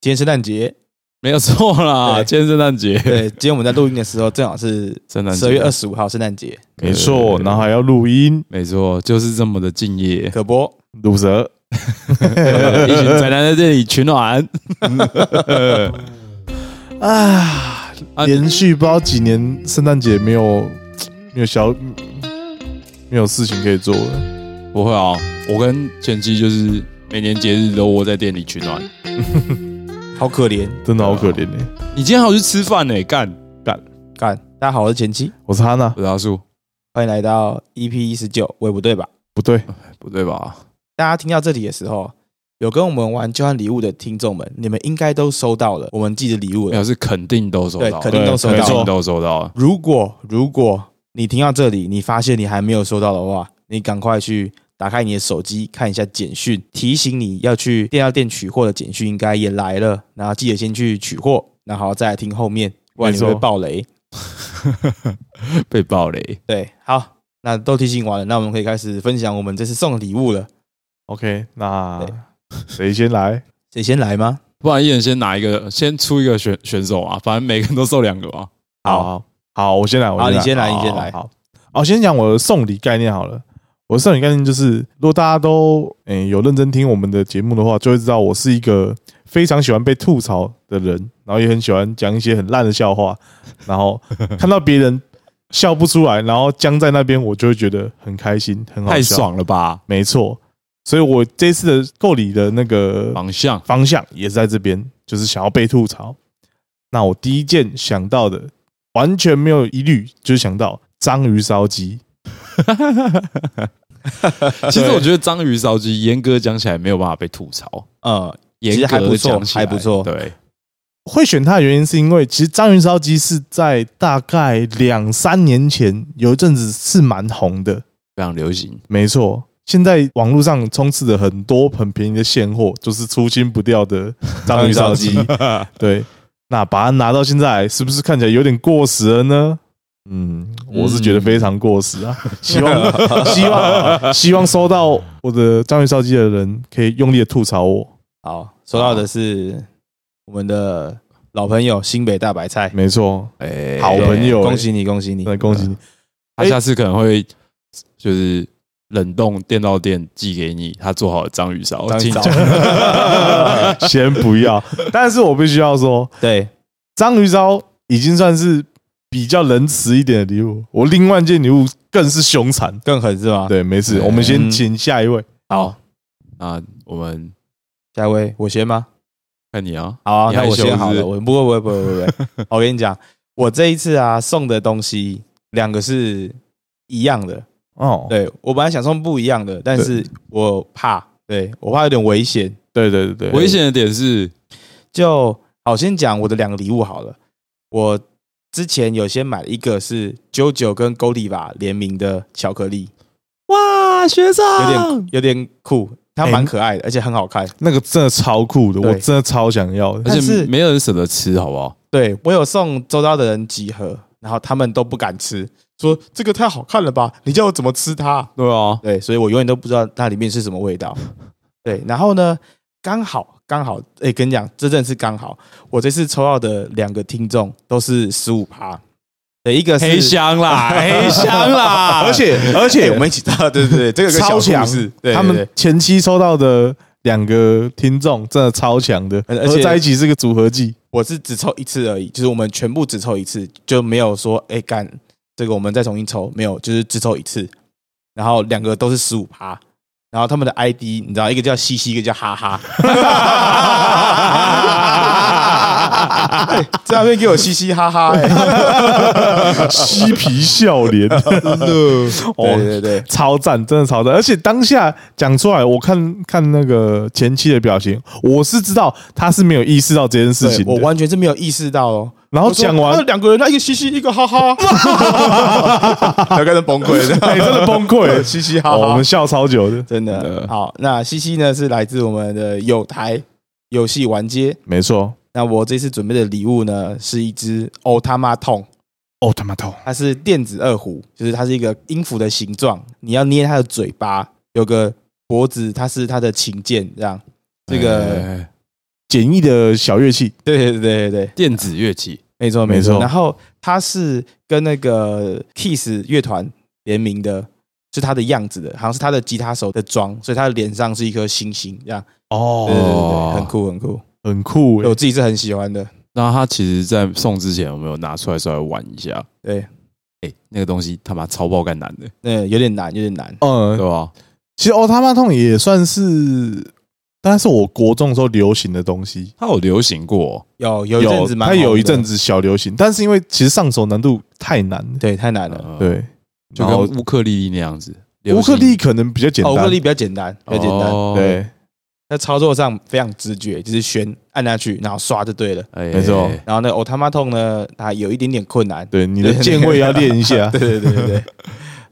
今天圣诞节，没有错啦，对。今天圣诞节，对，今天我们在录音的时候正好是圣诞节。十二月二十五号，圣诞节。没错，然后还要录音，没错，就是这么的敬业，可播，卤蛇，一群宅男在这里取暖。啊，啊连续不知道几年圣诞节没有没有小没有事情可以做了，不会啊，我跟前妻就是每年节日都窝在店里取暖。好可怜。真的好可怜哎。你今天还要去吃饭呢？干，干干，大家好，我是前妻，我是哈娜，我是阿树，欢迎来到 EP 一十九，我也不对吧？不对，不对吧？大家听到这里的时候，有跟我们玩交换礼物的听众们，你们应该都收到了我们寄的礼物了。没有，是肯定都收到，对肯定都收到肯定都收到了。如果如果你听到这里，你发现你还没有收到的话，你赶快去打开你的手机看一下简讯，提醒你要去电药店取货的简讯应该也来了，然后记得先去取货，然后再来听后面，不然你会爆雷。被爆雷，对，好，那都提醒完了，那我们可以开始分享我们这次送的礼物了。OK，那谁先来？谁先来吗？不然一人先拿一个，先出一个选选手啊，反正每个人都送两个嘛。好好好，我先来，我先来你先来你先来好，好，我先讲我的送礼概念好了。我的送礼概念就是，如果大家都诶、有认真听我们的节目的话，就会知道我是一个非常喜欢被吐槽的人，然后也很喜欢讲一些很烂的笑话，然后看到别人笑不出来，然后僵在那边，我就会觉得很开心，很好太。爽了吧！没错，所以我这次的购礼的那个方向方向也是在这边，就是想要被吐槽。那我第一件想到的，完全没有疑虑，就是想到章鱼烧鸡。其实我觉得章鱼烧鸡严格讲起来没有办法被吐槽，呃，严其实还不错格讲起来还不错对，会选它的原因是因为，其实章鱼烧鸡是在大概两三年前有一阵子是蛮红的。非常流行。没错，现在网络上充斥着很多很便宜的现货，就是出清不掉的 章鱼烧鸡。对，那把它拿到现在，是不是看起来有点过时了呢？嗯，我是觉得非常过时啊！希望 希望希望收到我的章鱼烧鸡的人可以用力的吐槽我。好，收到的是我们的老朋友新北大白菜，没错，哎好朋友恭喜你，恭喜你！那恭喜你！他下次可能会就是冷冻电到店寄给你，他做好的章鱼烧，请章鱼烧。先不要，但是我必须要说，对，章鱼烧已经算是比较仁慈一点的礼物。我另外一件礼物更是凶残。更狠是吗？，对，没事，我们先请下一位。好，那我们下一位我先吗？看你啊，好啊，那我羞先好了。我不会不会不会不会不会，我跟你讲，我这一次啊送的东西两个是一样的。哦，对我本来想送不一样的，但是我怕，对我怕有点危险。对对对对，危险的点是就好，先讲我的两个礼物好了。我之前有先买了一个是 JoJo 跟 Godiva 联名的巧克力，哇，学有长点有点酷，它哎蛮可爱的，而且很好看。那个真的超酷的，对我真的超想要的。而但是且没有人舍得吃，好不好？对我有送周遭的人几盒，然后他们都不敢吃，说这个太好看了吧，你叫我怎么吃它？对啊，对，所以我永远都不知道它里面是什么味道。对，然后呢，刚好刚好，哎，跟你讲，这真的是刚好，我这次抽到的两个听众都是十五趴，对，一个是黑箱啦，黑箱啦，而且而而且且我们一起到，对对对，这个超强是，他们前期抽到的两个听众真的超强的，而且在一起是个组合技。我是只抽一次而已，就是我们全部只抽一次，就没有说哎干这个我们再重新抽，没有，就是只抽一次，然后两个都是十五趴。然后他们的 ID 你知道，一个叫嘻嘻，一个叫哈哈。哎在那边给我嘻嘻哈哈、哎，嬉皮笑脸，真的。对哦，对对，超赞，真的超赞！而且当下讲出来，我看看那个前妻的表情，我是知道他是没有意识到这件事情我完全是没有意识到哦。然后讲完两个人，他一个嘻嘻，一个哈哈，他开始崩溃了，哎，真的崩溃，嘻嘻哈哈。我哈们，笑超久的，真的。好。那嘻嘻呢是来自我们的有台游戏玩街。没错。那我这次准备的礼物呢是一只欧他妈痛，哦，他妈痛！它是电子二胡，就是它是一个音符的形状，你要捏它的嘴巴，有个脖子，它是它的琴键，这样。这个哎简易的小乐器，对对对对对，电子乐器，没错没错。然后它是跟那个 Kiss 乐团联名的，是他的样子的，好像是他的吉他手的妆，所以他的脸上是一颗星星，这样。哦对对哦，对，很酷很酷，很酷欸我自己是很喜欢的。那他其实，在送之前我没有拿出来稍微玩一下？对，哎，那个东西他妈超爆干难的，那有点难，有点难。嗯对，吧？其实奥特曼痛也算是，当然是我国中的时候流行的东西。它有流行过，有有一阵子蛮它有一阵子小流行，但是因为其实上手难度太难了，对太难了。呃，对，就跟乌克丽丽那样子。乌克丽可能比较简单，乌单，克丽比较简单，比较简单。哦，对，在操作上非常直觉，就是旋按下去，然后刷就对了。哎没错然后呢 o t a m a t o 呢，它有一点点困难。对，你的键位要练一下。对对对对对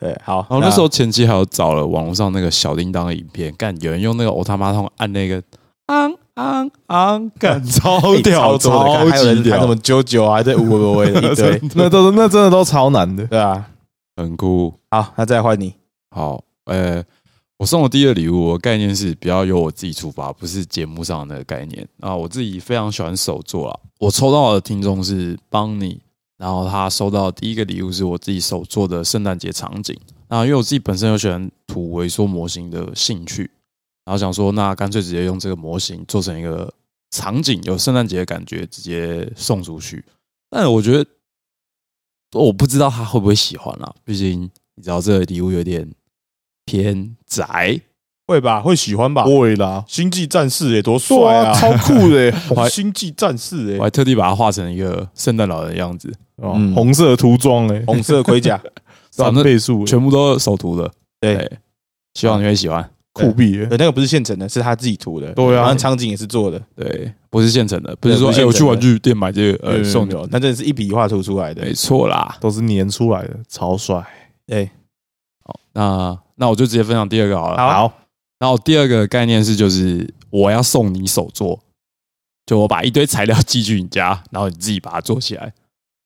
对，好。然后那时候前期还有找了网络上那个小叮当的影片，干有人用那个欧他妈通按那个昂昂昂，干 超屌，超多的，超级还有人还什屌么，九九啊，这五五五的一堆，那都那真的都超难的。对啊。很酷。好，那再换你。好，呃，我送的第一个礼物，我的概念是比较由我自己出发，不是节目上的概念啊。我自己非常喜欢手作啊，我抽到的听众是邦尼，然后他收到第一个礼物是我自己手做的圣诞节场景。那因为我自己本身有喜欢图微缩模型的兴趣，然后想说，那干脆直接用这个模型做成一个场景，有圣诞节的感觉，直接送出去。但我觉得，我不知道他会不会喜欢啦，毕竟你知道这个礼物有点偏宅，会吧？会喜欢吧？会啦，星际战士也多帅啊，啊！超酷的 星际战士哎，我还特地把它画成一个圣诞老人的样子，哦嗯红色的涂装哎，红色盔甲，三倍数欸，全部都是手涂的。对对，希望你会喜欢。酷毙那个不是现成的，是他自己涂的。对啊场景也是做的，对，不是现成的，不是说我去玩具店买这个呃送你，没有没有，那真的是一笔画涂出来的。没错啦。都是粘出来的，超帅。对，好，那那我就直接分享第二个好了。好然后第二个概念是，就是我要送你手作，就我把一堆材料 寄去你家，然后你自己把它做起来。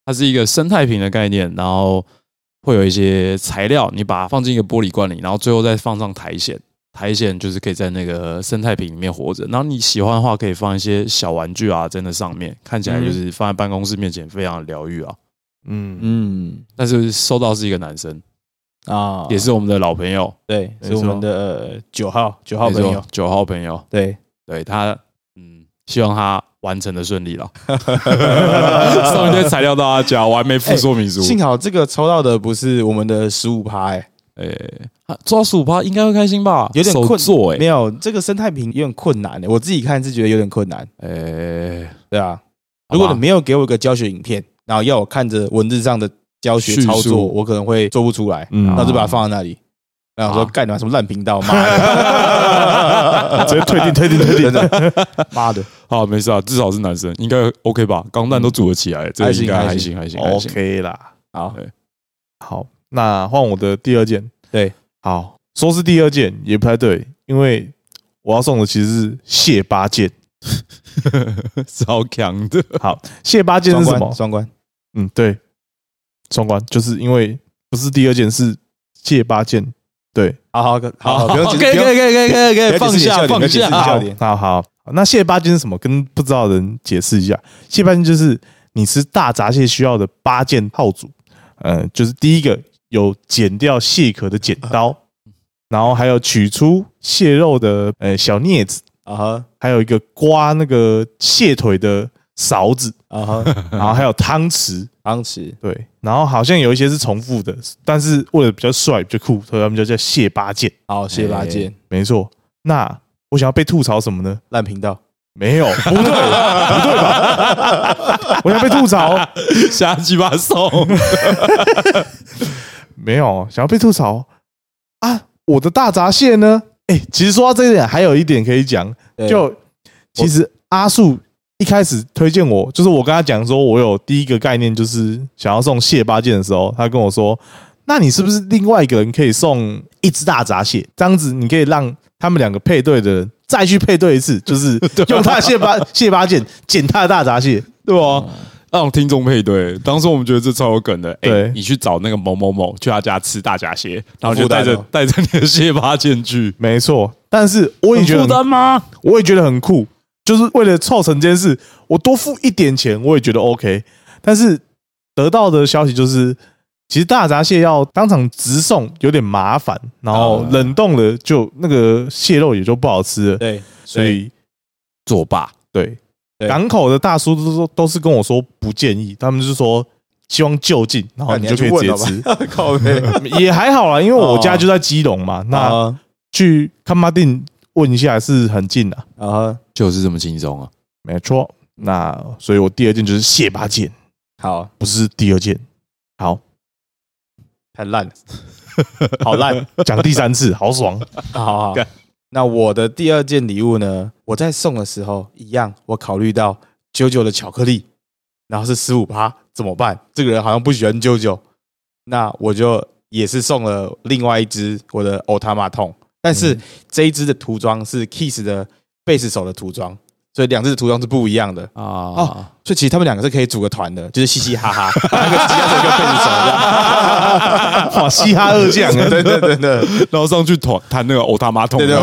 它是一个生态瓶的概念，然后会有一些材料，你把它放进一个玻璃罐里，然后最后再放上苔藓。苔藓就是可以在那个生态瓶里面活着。然后你喜欢的话，可以放一些小玩具啊在那上面，看起来就是放在办公室面前非常疗愈啊。嗯，嗯但是收到是一个男生，啊，也是我们的老朋友，对，是我们的呃九号九号朋友。九号朋友。对，对他，嗯，希望他完成的顺利了。送一堆材料到他家，我还没附说明书。幸好这个抽到的不是我们的十五趴，哎，诶，他做到十五趴应该会开心吧？有点困手做诶，没有这个生态瓶有点困难的，我自己看是觉得有点困难。诶，对啊，如果你没有给我一个教学影片，然后要我看着文字上的教学操叙述作，我可能会做不出来，嗯然后就把它放在那里。然后说啊干你妈什么烂频道，妈的，直接退订退订退订真的，妈的，好，没事啊，至少是男生，应该 OK 吧？钢蛋都组得起来，这个应该还还行，还行，还行。，OK 啦。好，好，那换我的第二件。对，好，说是第二件也不太对，因为我要送的其实是蟹八件。超强的，好，蟹八件是什么？双关，嗯，对，双关，就是因为不是第二件，是蟹八件。对，好好好好，不用可以可以可以可以可以可以放下放下。点好好，那蟹八件是什么？跟不知道的人解释一下。蟹八件就是你吃大闸蟹需要的八件套组。呃，就是第一个有剪掉蟹壳的剪刀，然后还有取出蟹肉的呃小镊子，啊哈还有一个刮那个蟹腿的勺子，啊哈，然后还有汤匙。汤匙对，然后好像有一些是重复的，但是为了比较帅、比较酷，所以他们就叫蟹八件。好，蟹八件没错。那我想要被吐槽什么呢？烂频道，没有，不对，不对吧？我想被吐槽，瞎鸡巴送，没有，想要被吐槽啊！我的大闸蟹呢？哎、其实说到这一点，还有一点可以讲，就其实阿树一开始推荐我，就是我跟他讲说，我有第一个概念就是想要送蟹八件的时候，他跟我说，那你是不是另外一个人可以送一只大闸蟹？这样子你可以让他们两个配对的人再去配对一次，就是 用他的蟹八蟹八件捡他的大闸蟹，对吧？让听众配对，当时我们觉得这超有梗的。哎对你去找那个某某某，去他家吃大闸蟹，然后就带着带着你的蟹八件去，没错。但是我也觉得负担吗？我也觉得很酷。就是为了凑成这件事，我多付一点钱，我也觉得 OK。但是得到的消息就是，其实大闸蟹要当场直送有点麻烦，然后哦冷冻了就那个蟹肉也就不好吃了，对，所以作罢。对。对。港口的大叔都说都是跟我说不建议，他们就是说希望就近，然后你就可以直接吃，靠。也还好啦，因为我家就在基隆嘛，那啊去看马定问一下是很近的，啊，就是这么轻松啊！没错。那所以我第二件就是蟹八件，好，不是第二件。好，太烂了，好烂。讲第三次，好爽。好好干，那我的第二件礼物呢？我在送的时候一样，我考虑到九九的巧克力，然后是十五趴，怎么办？这个人好像不喜欢九九，那我就也是送了另外一只我的欧塔马痛，但是这一只的涂装是 Kiss 的贝斯手的涂装，所以两只的涂装是不一样的。啊，所以其实他们两个是可以组个团的，就是嘻嘻哈哈，那个吉他手跟贝斯手这样。哇，嘻哈二将啊，对对对对然后上去弹弹那个欧他马桶，对对，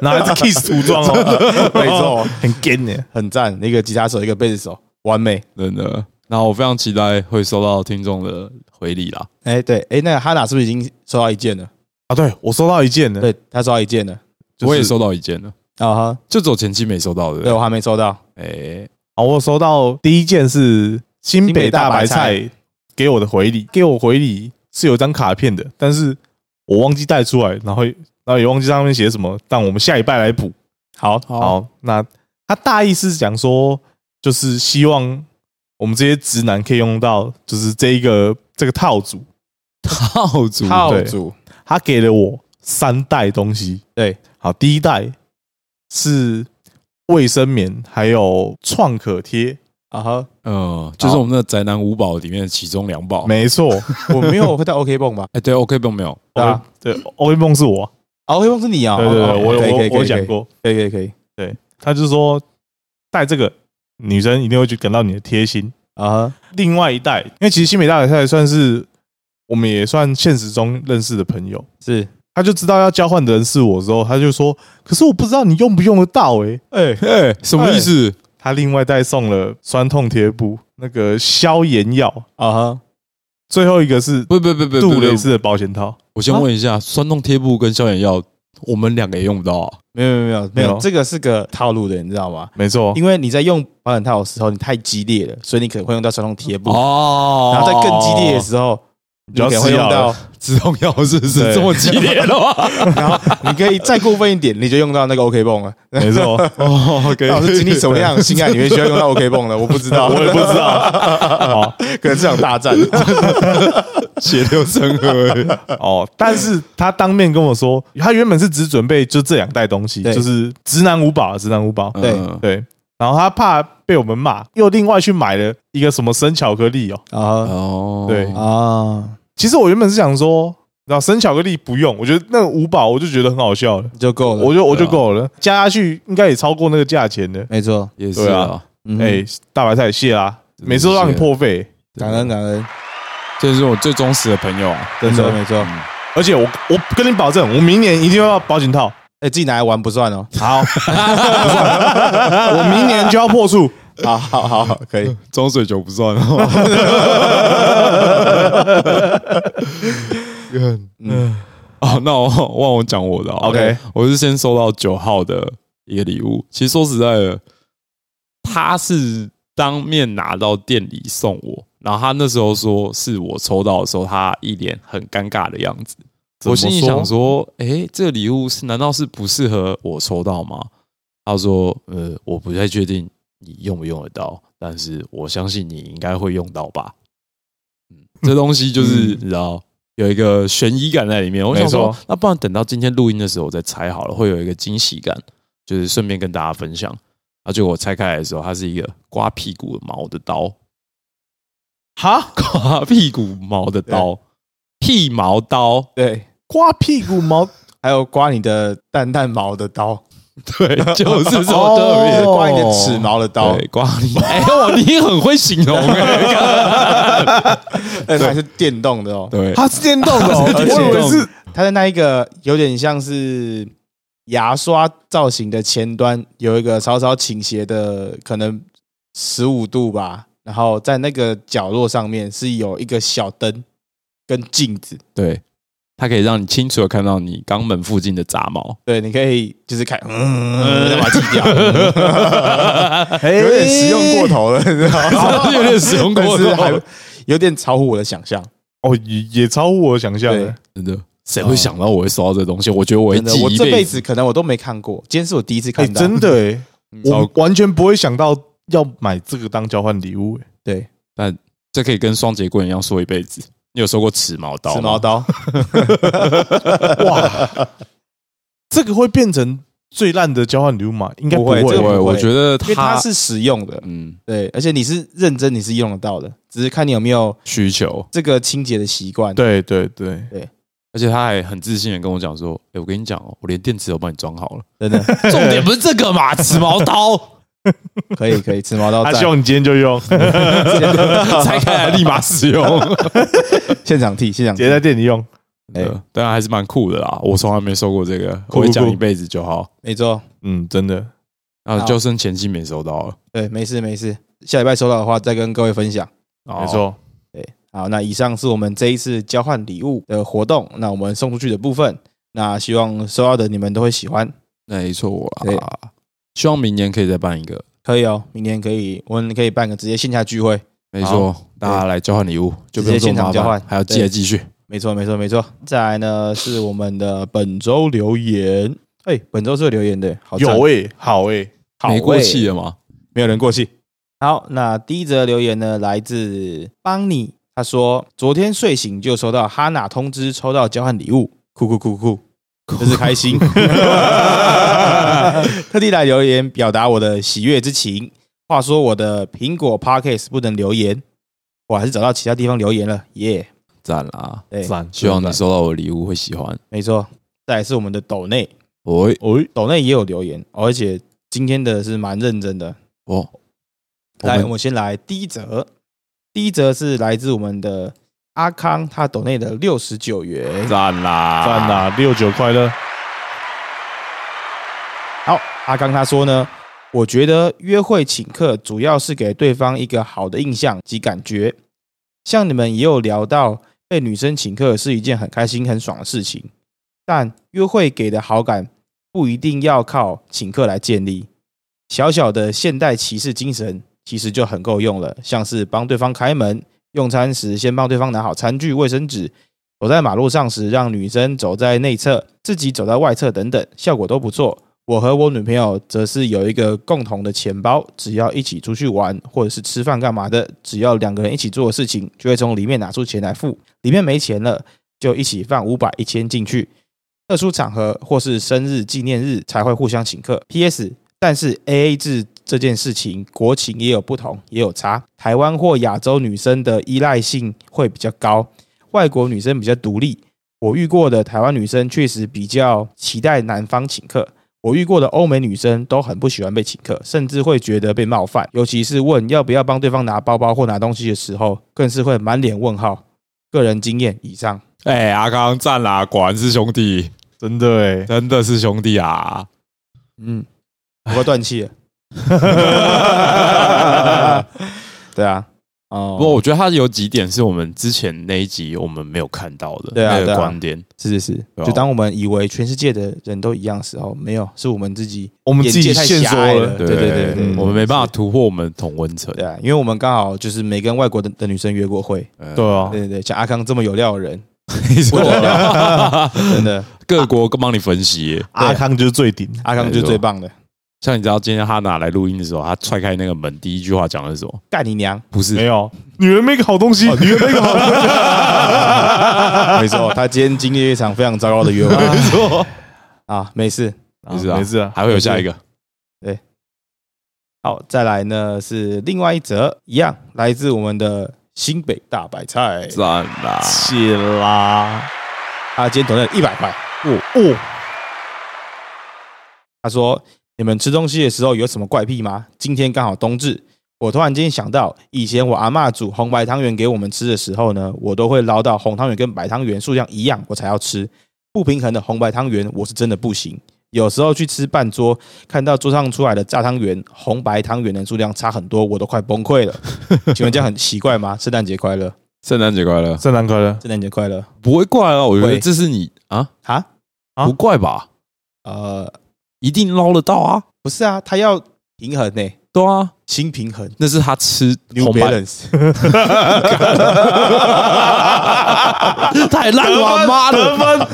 然后还是 Kiss 涂装哦，没错，很 gay 呢。很赞，一个吉他手，一个贝斯手，完美。真的。然后我非常期待会收到听众的回礼啦。哎，对，哎，那个哈娜是不是已经收到一件了？啊，对我收到一件呢，对，他收到一件了。就是我也收到一件了，啊哈，就只有前期没收到的。对我还没收到。哎，好，我收到第一件是新北大白菜给我的回礼，给我回礼是有一张卡片的，但是我忘记带出来，然后然后也忘记上面写什么，但我们下礼拜来补。好，好，那他大意是讲说，就是希望我们这些直男可以用到，就是这一个这个套组，套组。对。套组，他给了我三袋东西。对，好，第一袋是卫生棉，还有创可贴，啊哈，嗯，就是我们的宅男五宝里面的其中两宝。没错，我没有会带 OK 泵吧？哎，对，OK 绷没有。对啊，对，OK 绷是我，啊，OK 泵是你啊？对对对，哦我有我可以可以可以我有讲过，可以可以可以对，他就说带这个女生一定会去感到你的贴心。啊哈，另外一代，因为其实新美大白菜算是我们也算现实中认识的朋友，是，他就知道要交换的人是我之后，他就说：“可是我不知道你用不用得到。”哎，哎，哎，什么意思？他另外带送了酸痛贴布、那个消炎药，啊哈，最后一个是不不不不不不，杜蕾斯的保险套。我先问一下，酸痛贴布跟消炎药，我们两个也用不到啊。没有没有没有没没有有，这个是个套路的，你知道吗？没错，因为你在用保险套的时候，你太激烈了，所以你可能会用到酸痛贴布。哦然后在更激烈的时候，你要会吃药用到，止痛药是不是对这么激烈的话？然后你可以再过分一点，你就用到那个 OK 泵了。没错，哦，可是经历什么样的性爱，你会需要用到 OK 泵的？我不知道，我也不知道。好可能这场大战。血流成河。哦，但是他当面跟我说，他原本是只准备就这两袋东西，就是直男五宝，直男五宝。对嗯对，然后他怕被我们骂，又另外去买了一个什么生巧克力哦。啊哦，对啊，其实我原本是想说，然后生巧克力不用，我觉得那个五宝我就觉得很好笑了，就够了。我就我就够了，加下去应该也超过那个价钱的。没错，也是啊哎，大白菜谢啦，每次都让你破费，感恩感恩，这是我最忠实的朋友啊。没真的。错没错。而且我我跟你保证，我明年一定要保险套。哎，自己拿来玩不算哦。好，我明年就要破处。好好好好，可以。装水酒不算哦。嗯，哦，那我忘我讲我的啊 OK 我是先收到九号的一个礼物。其实说实在的，他是当面拿到店里送我，然后他那时候说是我抽到的时候，他一脸很尴尬的样子。我心里说想说，诶，这个礼物是难道是不适合我抽到吗？他说，呃，我不太确定你用不用得到，但是我相信你应该会用到吧。嗯，这东西就是嗯你知道有一个悬疑感在里面。我想没说错，那不然等到今天录音的时候我再拆好了，会有一个惊喜感，就是顺便跟大家分享。而且我拆开来的时候，它是一个刮屁股的毛的刀，哈，刮屁股毛的刀，剃毛刀。对，刮屁股毛还有刮你的蛋蛋毛的刀，对，就是这么特哦别就是。刮你的齿毛的刀。对，刮你！哎，我你很会形容哎。哎，它还是电动的哦。对，它是电动的我以为是它的那一个有点像是牙刷造型的前端有一个稍稍倾斜的，可能十五度吧，然后在那个角落上面是有一个小灯跟镜子，对，它可以让你清楚的看到你肛门附近的杂毛。对，你可以就是看，嗯，再把它剃掉，哎有点实用过头了，你知道吗？有点使用过头还头，有点超乎我的想象。哦，也也超乎我的想象。真的，谁会想到我会收到这东西？我觉得我会我这辈子可能我都没看过，今天是我第一次哎，看到，真的我完全不会想到要买这个当交换礼物。哎对，但这可以跟双节棍一样说一辈子。你有收过齿毛刀吗？吃毛刀，哇，这个会变成最烂的交换礼物吗？应该不不会对，会这个不会我觉得因为它它是实用的，嗯对，而且你是认真，你是用得到的，只是看你有没有需求，这个清洁的习惯。对对对，而且他还很自信的跟我讲说：“哎，我跟你讲哦，我连电池都帮你装好了。真的 重点不是这个嘛，齿毛刀可 以可以，吃毛刀在他希望你今天就用，拆开来立马使用。现场剃，现场直接在店里用。哎哎，当然还是蛮酷的啦。我从来没收过这个，酷酷我会讲一辈子就好。没错，嗯，真的，然后好就剩前期没收到了。对，没事没事，下礼拜收到的话再跟各位分享。哦没，错。好，那以上是我们这一次交换礼物的活动，那我们送出去的部分，那希望收到的你们都会喜欢，没错对啊。希望明年可以再办一个。可以哦，明年可以，我们可以办个直接线下聚会，没错，大家来交换礼物，就不用直接现场交换，还要记得继续。没错没错没错。再来呢是我们的本周留言，哎，本周是有留言的，好赞有诶，好诶，好没过欸气了吗？没有人过气。好，那第一则留言呢，来自邦尼，他说昨天睡醒就收到哈娜通知抽到交换礼物，酷酷酷酷酷，真是开心。特地来留言表达我的喜悦之情。话说我的苹果 Podcast 不能留言，我还是找到其他地方留言了，耶、赞啦！对，赞，希望你收到我的礼物会喜欢。没错。再来是我们的斗内，喂，哦，斗内也有留言，哦而且今天的是蛮认真的。哦，我来，们我先来第一则，第一则是来自我们的阿康，他抖内的六十九元。赞啦，赞！啦，六九快乐。好，阿康他说呢，我觉得约会请客主要是给对方一个好的印象及感觉。像你们也有聊到，被女生请客是一件很开心、很爽的事情，但约会给的好感不一定要靠请客来建立。小小的现代骑士精神其实就很够用了，像是帮对方开门，用餐时先帮对方拿好餐具、卫生纸，走在马路上时让女生走在内侧，自己走在外侧等等，效果都不错。我和我女朋友则是有一个共同的钱包，只要一起出去玩或者是吃饭干嘛的，只要两个人一起做的事情，就会从里面拿出钱来付。里面没钱了，就一起放五百、一千进去。特殊场合或是生日纪念日才会互相请客。P.S. 但是 A A 制这件事情，国情也有不同，也有差。台湾或亚洲女生的依赖性会比较高，外国女生比较独立。我遇过的台湾女生确实比较期待男方请客。我遇过的欧美女生都很不喜欢被请客，甚至会觉得被冒犯，尤其是问要不要帮对方拿包包或拿东西的时候，更是会满脸问号。个人经验以上，哎，阿康赞啦，果然是兄弟，真的哎，真的是兄弟啊！嗯，我快断气了。对啊，哦，不过我觉得他有几点是我们之前那一集我们没有看到的那对啊对观点。是是是，就当我们以为全世界的人都一样的时候，没有，是我们自己我们自己太限缩了狭隘了。对对对对对，嗯我们没办法突破我们同温层。对啊，因为我们刚好就是没跟外国的的女生约过会。呃对啊对，对对，像阿康这么有料的人，真的，各国帮你分析耶。阿康就是最顶，阿康就是最棒的。像你知道今天哈娜来录音的时候，他踹开那个门，第一句话讲的是什么？干你娘！不是没有女人没个好东西，女人没个好东西，没错，他今天经历了一场非常糟糕的约会 没错，啊，没事。没事啊，没事啊，还会有下一个。对好，再来呢是另外一则，一样来自我们的新北大白菜，赞啦！谢啦，他今天投了一百块。哦哦，他说：“你们吃东西的时候有什么怪癖吗？今天刚好冬至，我突然间想到，以前我阿嬷煮红白汤圆给我们吃的时候呢，我都会捞到红汤圆跟白汤圆数量一样，我才要吃。不平衡的红白汤圆我是真的不行。有时候去吃半桌，看到桌上出来的炸汤圆、红白汤圆的数量差很多，我都快崩溃了。请问这样很奇怪吗？圣诞节快乐，圣诞节快乐，圣诞快乐！圣诞节快乐不会怪啊，我觉得会这是你啊，啊！啊不怪吧？呃，一定捞得到啊，不是啊，他要平衡呢、对啊，新平衡。那是他吃 New 红白，Balance，太烂了，妈的！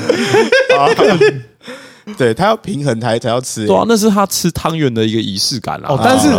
对他要平衡才才要吃、欸。对啊，那是他吃汤圆的一个仪式感啊。哦但是？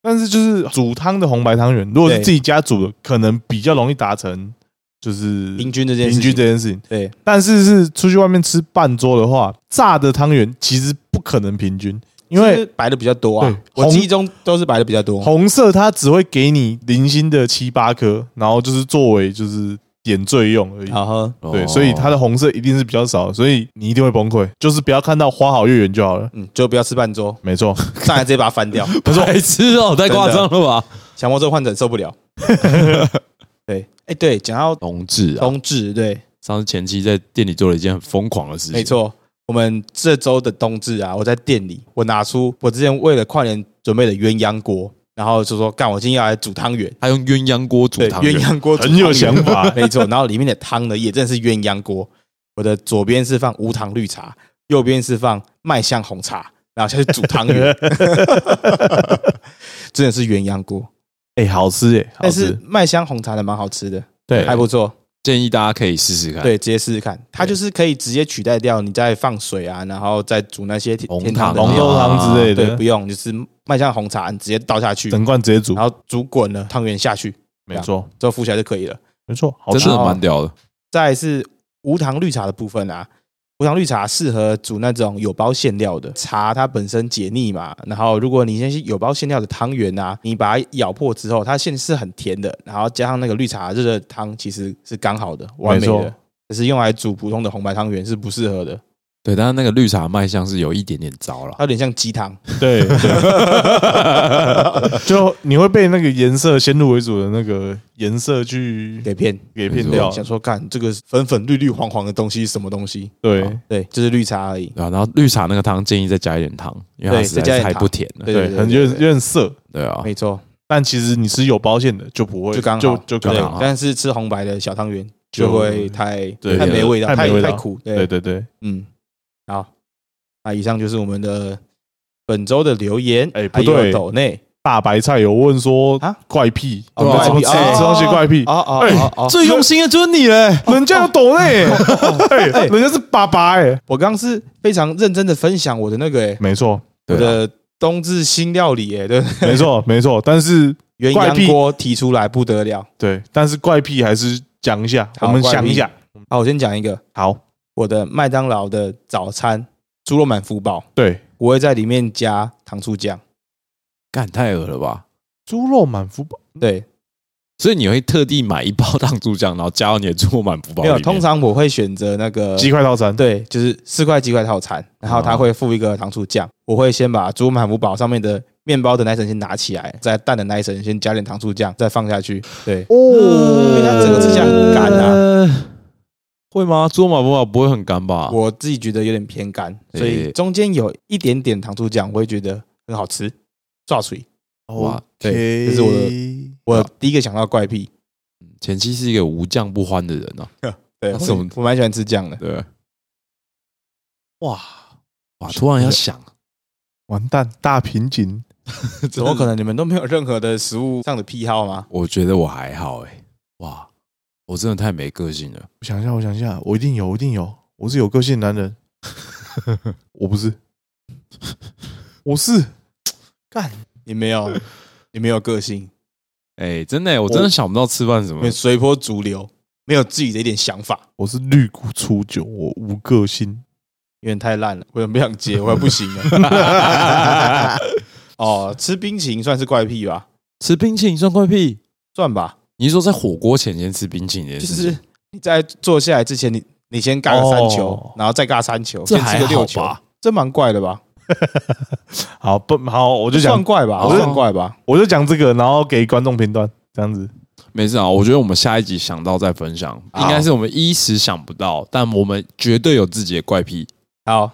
但是就是煮汤的红白汤圆，如果是自己家煮的，可能比较容易达成就是平均这件事平均这件事情。对。但是是出去外面吃半桌的话，炸的汤圆其实不可能平均，因因为为白的比较多啊我记忆中都是白的比较多。红色它只会给你零星的七八颗，然后就是作为就是点缀用而已。好喝，对，哦所以它的红色一定是比较少，所以你一定会崩溃。就是不要看到花好月圆就好了。嗯，就不要吃半桌，没错，上来直接把它翻掉，不是白吃哦，太夸张了吧？强迫症患者受不了。对，哎，对，讲到冬至啊，冬至，对，上次前期在店里做了一件很疯狂的事情，没，错，我们这周的冬至啊，我在店里，我拿出我之前为了跨年准备的鸳鸯锅，然后就说干，我今天要来煮汤圆，他用鸳鸯锅煮对，汤圆鸳，鸯锅煮很有汤圆想法 没错。然后里面的汤呢，也真的是鸳鸯锅。我的左边是放无糖绿茶，右边是放麦香红茶，然后下去煮汤圆，真的是鸳鸯锅。哎，好吃哎，好但是吃。麦香红茶的蛮好吃的，对还不错。建议大家可以试试看。，对，直接试试看，它就是可以直接取代掉你再放水啊，然后再煮那些甜红糖红豆汤之类对，的不，用，就是麦香红茶，你直接倒下去，整罐直接煮，然后煮滚了，汤圆下去，没错，之后浮起来就可以了。没错，好吃。真的蛮屌的。再来是无糖绿茶的部分啊，无糖绿茶适合煮那种有包馅料的茶，它本身解腻嘛。然后如果你那些有包馅料的汤圆啊，你把它咬破之后，它馅是很甜的，然后加上那个绿茶热热的汤，其实是刚好的，完美的。可是用来煮普通的红白汤圆是不适合的，对，但是那个绿茶卖相是有一点点糟了它。有点像鸡汤。对，对 就你会被那个颜色先入为主的那个颜色去给骗，给骗掉。想说干这个粉粉绿绿黄黄的东西是什么东西？对对，就是绿茶而已。啊，然后绿茶那个汤建议再加一点糖，因为它实在是太再加一点糖不甜了。对，很有点有点涩，对啊，没错，但其实你吃有包馅的就不会，就刚好就就刚好。但是吃红白的小汤圆就就会太太没味道，太太苦。对对，对对，嗯，好，那以上就是我们的本周的留言。哎还有不对。抖内。大白菜有问说啊？怪癖，哦对吧怎么吃怪癖哦吃东西怪癖？哦哦哎哦哦，最用心的就是你嘞。人家有抖内，哎，人家是爸爸哎，我刚刚是非常认真的分享我的那个哎，没错我对啊。的冬至新料理哎，对，没错没错，但是鸳怪癖鸯锅提出来不得了。对，但是怪癖还是讲一下，好我们想一下，好，我先讲一个，好，我的麦当劳的早餐猪肉满福堡，对，我会在里面加糖醋酱。干太恶了吧？猪肉满福堡，对，所以你会特地买一包糖醋酱，然后加到你的猪肉满福包没有，面。通常我会选择那个鸡块套餐，对，就是四块鸡块套餐，然后它会附一个糖醋酱。我会先把猪肉满福堡上面的面包的那一层先拿起来，再蛋的那一层先加点糖醋酱，再放下去。对，哦因为它整个吃起来很干啊。呃会吗？猪肉满福堡不会很干吧？我自己觉得有点偏干，所以中间有一点点糖醋酱，我会觉得很好吃，炸水。哇对这是我的我第一个想到怪癖，前期是一个无酱不欢的人啊。对，那 什么我蛮喜欢吃酱的。对，哇哇！突然要想，完蛋，大瓶颈，怎么可能？你们都没有任何的食物上的癖好吗？我觉得我还好哎。哇，我真的太没个性了。我想一下，我想一下，我一定有，我一定有，我是有个性的男人，我不是，我是，干，你没有，你没有个性，哎，真的欸，我真的想不到吃饭什么。随波逐流，没有自己的一点想法。我是绿谷初九，我无个性，有点太烂了，我也不想接，我也不行了。哦，吃冰淇淋算是怪癖吧？吃冰淇淋算怪癖？算吧，你是说在火锅前先吃冰淇淋这件就是事情？你在坐下来之前，你你先尬个三球，哦然后再尬三球，先吃这还好个六球吧，这蛮怪的吧？好不好？我就算讲，怪吧，哦算怪吧。我就讲这个，然后给观众评断，这样子。没事啊，我觉得我们下一集想到再分享，好应该是我们一时想不到，但我们绝对有自己的怪癖。好，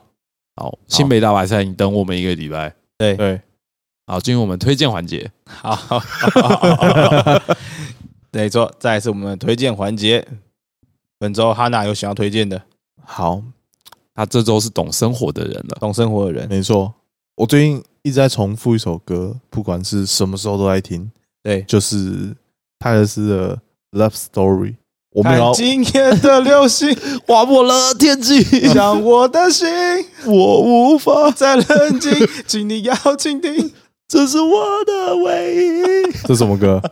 好，新北大白菜，你等我们一个礼拜。对，对，好，进入我们推荐环节。好，没错，再来是我们的推荐环节。本周哈娜有想要推荐的好，他这周是懂生活的人了。懂生活的人，没错。我最近一直在重复一首歌，不管是什么时候都在听，对，就是泰勒斯的《Love Story》。我们要今天的流星 划破了天际，像我的心，我无法，再冷静，请你要倾听。这是我的唯一。这什么歌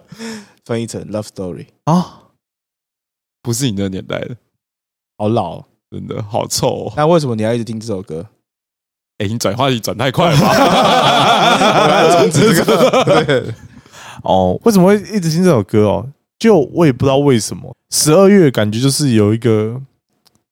翻译成 Love Story，啊？不是你那个年代的，好老哦。真的好臭、哦。那为什么你要一直听这首歌？哎、你转话题转太快了吧？我要终止这个。对哦，为什么会一直听这首歌哦？就我也不知道为什么，十二月感觉就是有一个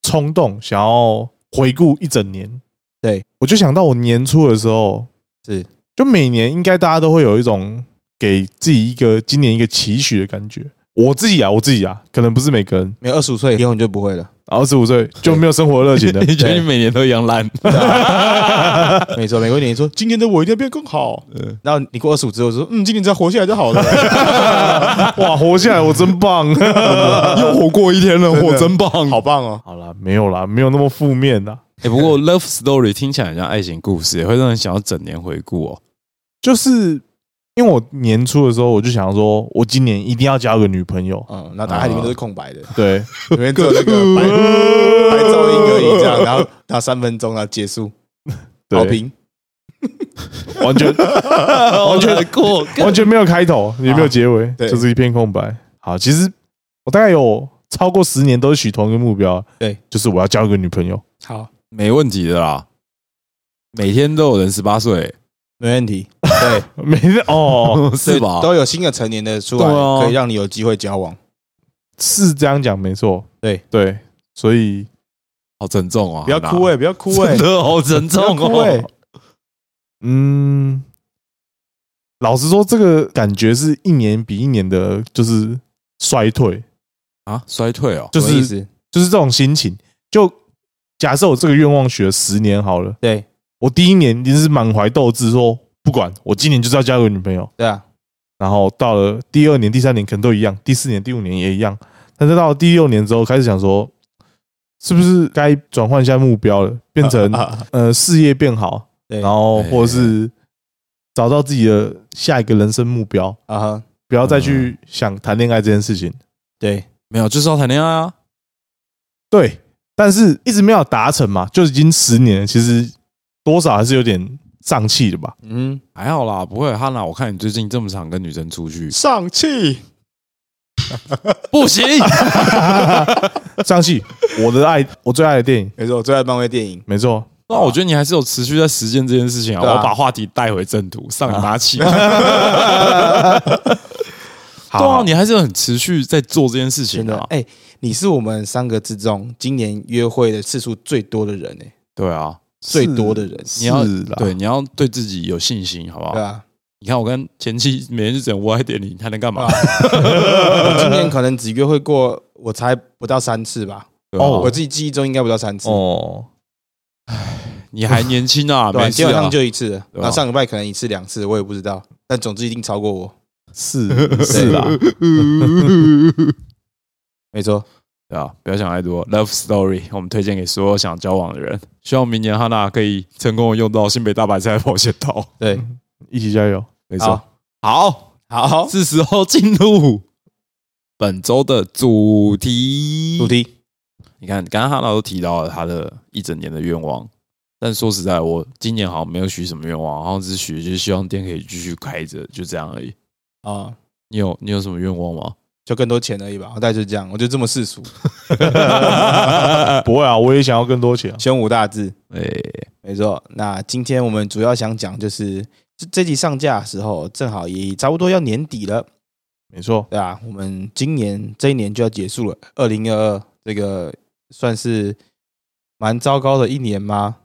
冲动，想要回顾一整年。对，我就想到我年初的时候，是就每年应该大家都会有一种给自己一个今年一个期许的感觉。我自己啊，我自己啊，可能不是每个人，没有二十五岁以后你就不会了。二十五岁就没有生活热情了。你觉得你每年都一样烂？没错，每个年说今年的我一定要变更好。嗯然后你过二十五之后说，嗯，今年只要活下来就好了。哇，活下来我真棒！又活过一天了，我真棒。好棒哦！好啦，没有啦，没有那么负面啦。哎、不过 love story 听起来很像爱情故事，也会让人想要整年回顾哦。就是因为我年初的时候，我就想说，我今年一定要交个女朋友。嗯，那脑海里面都是空白的，对，里面只有那个白 白噪音而已，这样，然后然后三分钟，然后结束，对好评。完全 完全过，完全没有开头，也没有结尾，对就是一片空白。好，其实我大概有超过十年都是许同一个目标，对，就是我要交一个女朋友。好，没问题的啦。每天都有人十八岁，没问题。对，没事哦，是吧？都有新的成年的出来，对啊。可以让你有机会交往。是这样讲没错，对。对，所以好沉重啊！不要哭哎，不要哭哎 真，的好沉重不要哭哎哦。嗯，老实说，这个感觉是一年比一年的，就是衰退，啊，衰退哦，就是什么意思？就是这种心情。就假设我这个愿望许了十年好了，对我第一年一定是满怀斗志，说不管我今年就是要交个女朋友。对啊，然后到了第二年、第三年可能都一样，第四年、第五年也一样。但是到了第六年之后，开始想说，是不是该转换一下目标了，变成啊呃事业变好，然后哎或者是找到自己的下一个人生目标，啊哈，不要再去想谈恋爱这件事情。对，没有，就是要谈恋爱啊。对，但是一直没有达成嘛，就已经十年了，其实多少还是有点丧气的吧。嗯，还好啦，不会。哈娜，我看你最近这么常跟女生出去，上气，不行。丧气，我的爱，我最爱的电影，没错，我最爱漫威电影。没错。那我觉得你还是有持续在实践这件事情啊。我对啊要把话题带回正途，上你妈气。好 对啊，你还是很持续在做这件事情的哎，你是我们三个之中今年约会的次数最多的人哎，对啊，最多的人，是你要啦。对，你要对自己有信心，好不好？对？啊，你看我跟前妻每天就只能窝在店里，还能干嘛？我今年可能只约会过，我才不到三次吧，哦。我自己记忆中应该不到三次。哦，你还年轻啊，对基本上。就一次。那上礼拜可能一次两次，我也不知道，但总之一定超过我。是是啦，没错，对啊，不要想太多。Love Story，我们推荐给所有想交往的人。希望明年哈娜可以成功的用到新北大白菜保险套。对，一起加油。没错好，好，是时候进入本周的主题。主题你看，刚刚哈娜都提到了他的一整年的愿望，但说实在，我今年好像没有许什么愿望，好像只许就是希望店可以继续开着，就这样而已。啊，你有你有什么愿望吗？就更多钱而已吧。大概就是这样，我就这么世俗，不会啊，我也想要更多钱啊。胸无大志。哎、没错，那今天我们主要想讲就是这这集上架的时候，正好也差不多要年底了，没错，对啊，我们今年这一年就要结束了，二零二二这个算是蛮糟糕的一年吗？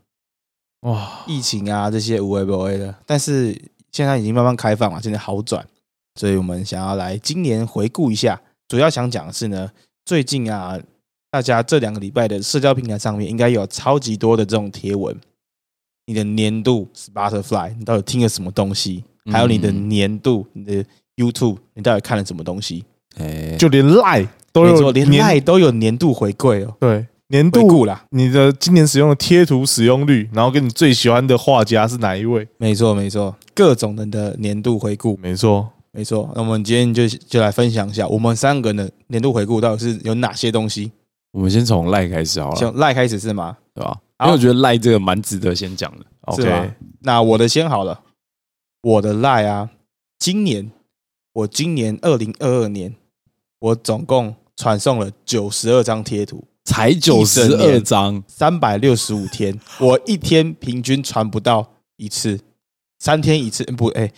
哇，疫情啊这些无为不为的，但是现在已经慢慢开放了，现在好转，所以我们想要来今年回顾一下。主要想讲的是呢，最近啊，大家这两个礼拜的社交平台上面应该有超级多的这种贴文，你的年度 Spotify，你到底听了什么东西？还有你的嗯年度，你的 YouTube，你到底看了什么东西？哎，就连赖都有年赖都有年度回馈哦，对年回度顾啦。你的今年使用的贴图使用率，然后跟你最喜欢的画家是哪一位？没错，没错，各种人的年度回顾，没错，没错。那我们今天就就来分享一下我们三个人的年度回顾到底是有哪些东西。我们先从赖开始好了，从赖开始是吗？对吧？因为我觉得赖这个蛮值得先讲的。OK，那我的先好了，我的赖啊，今年我今年二零二二年，我总共传送了九十二张贴图，才九十二张，三百六十五天，我一天平均传不到一次，三天一次，不，哎、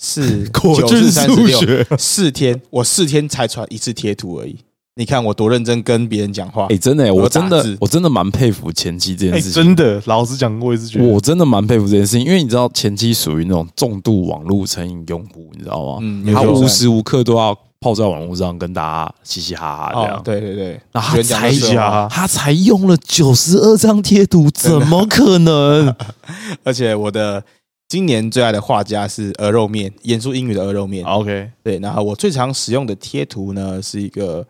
是 九四三十六，学。四天，我四天才传一次贴图而已。你看我多认真跟别人讲话哎，，真的欸，我我真的我真的蛮佩服前期这哎，件事情。真的，老实讲，我也是觉得，我真的蛮佩服这件事情，因为你知道前期属于那种重度网络成瘾用户，你知道吗？嗯，他有无时无刻都要泡在网络上跟大家嘻嘻哈哈这哦样，。对对对，然后他才他才用了九十二张贴图，怎么可能？而且我的今年最爱的画家是鹅肉面，演出英语的鹅肉面。OK，对，然后我最常使用的贴图呢是一个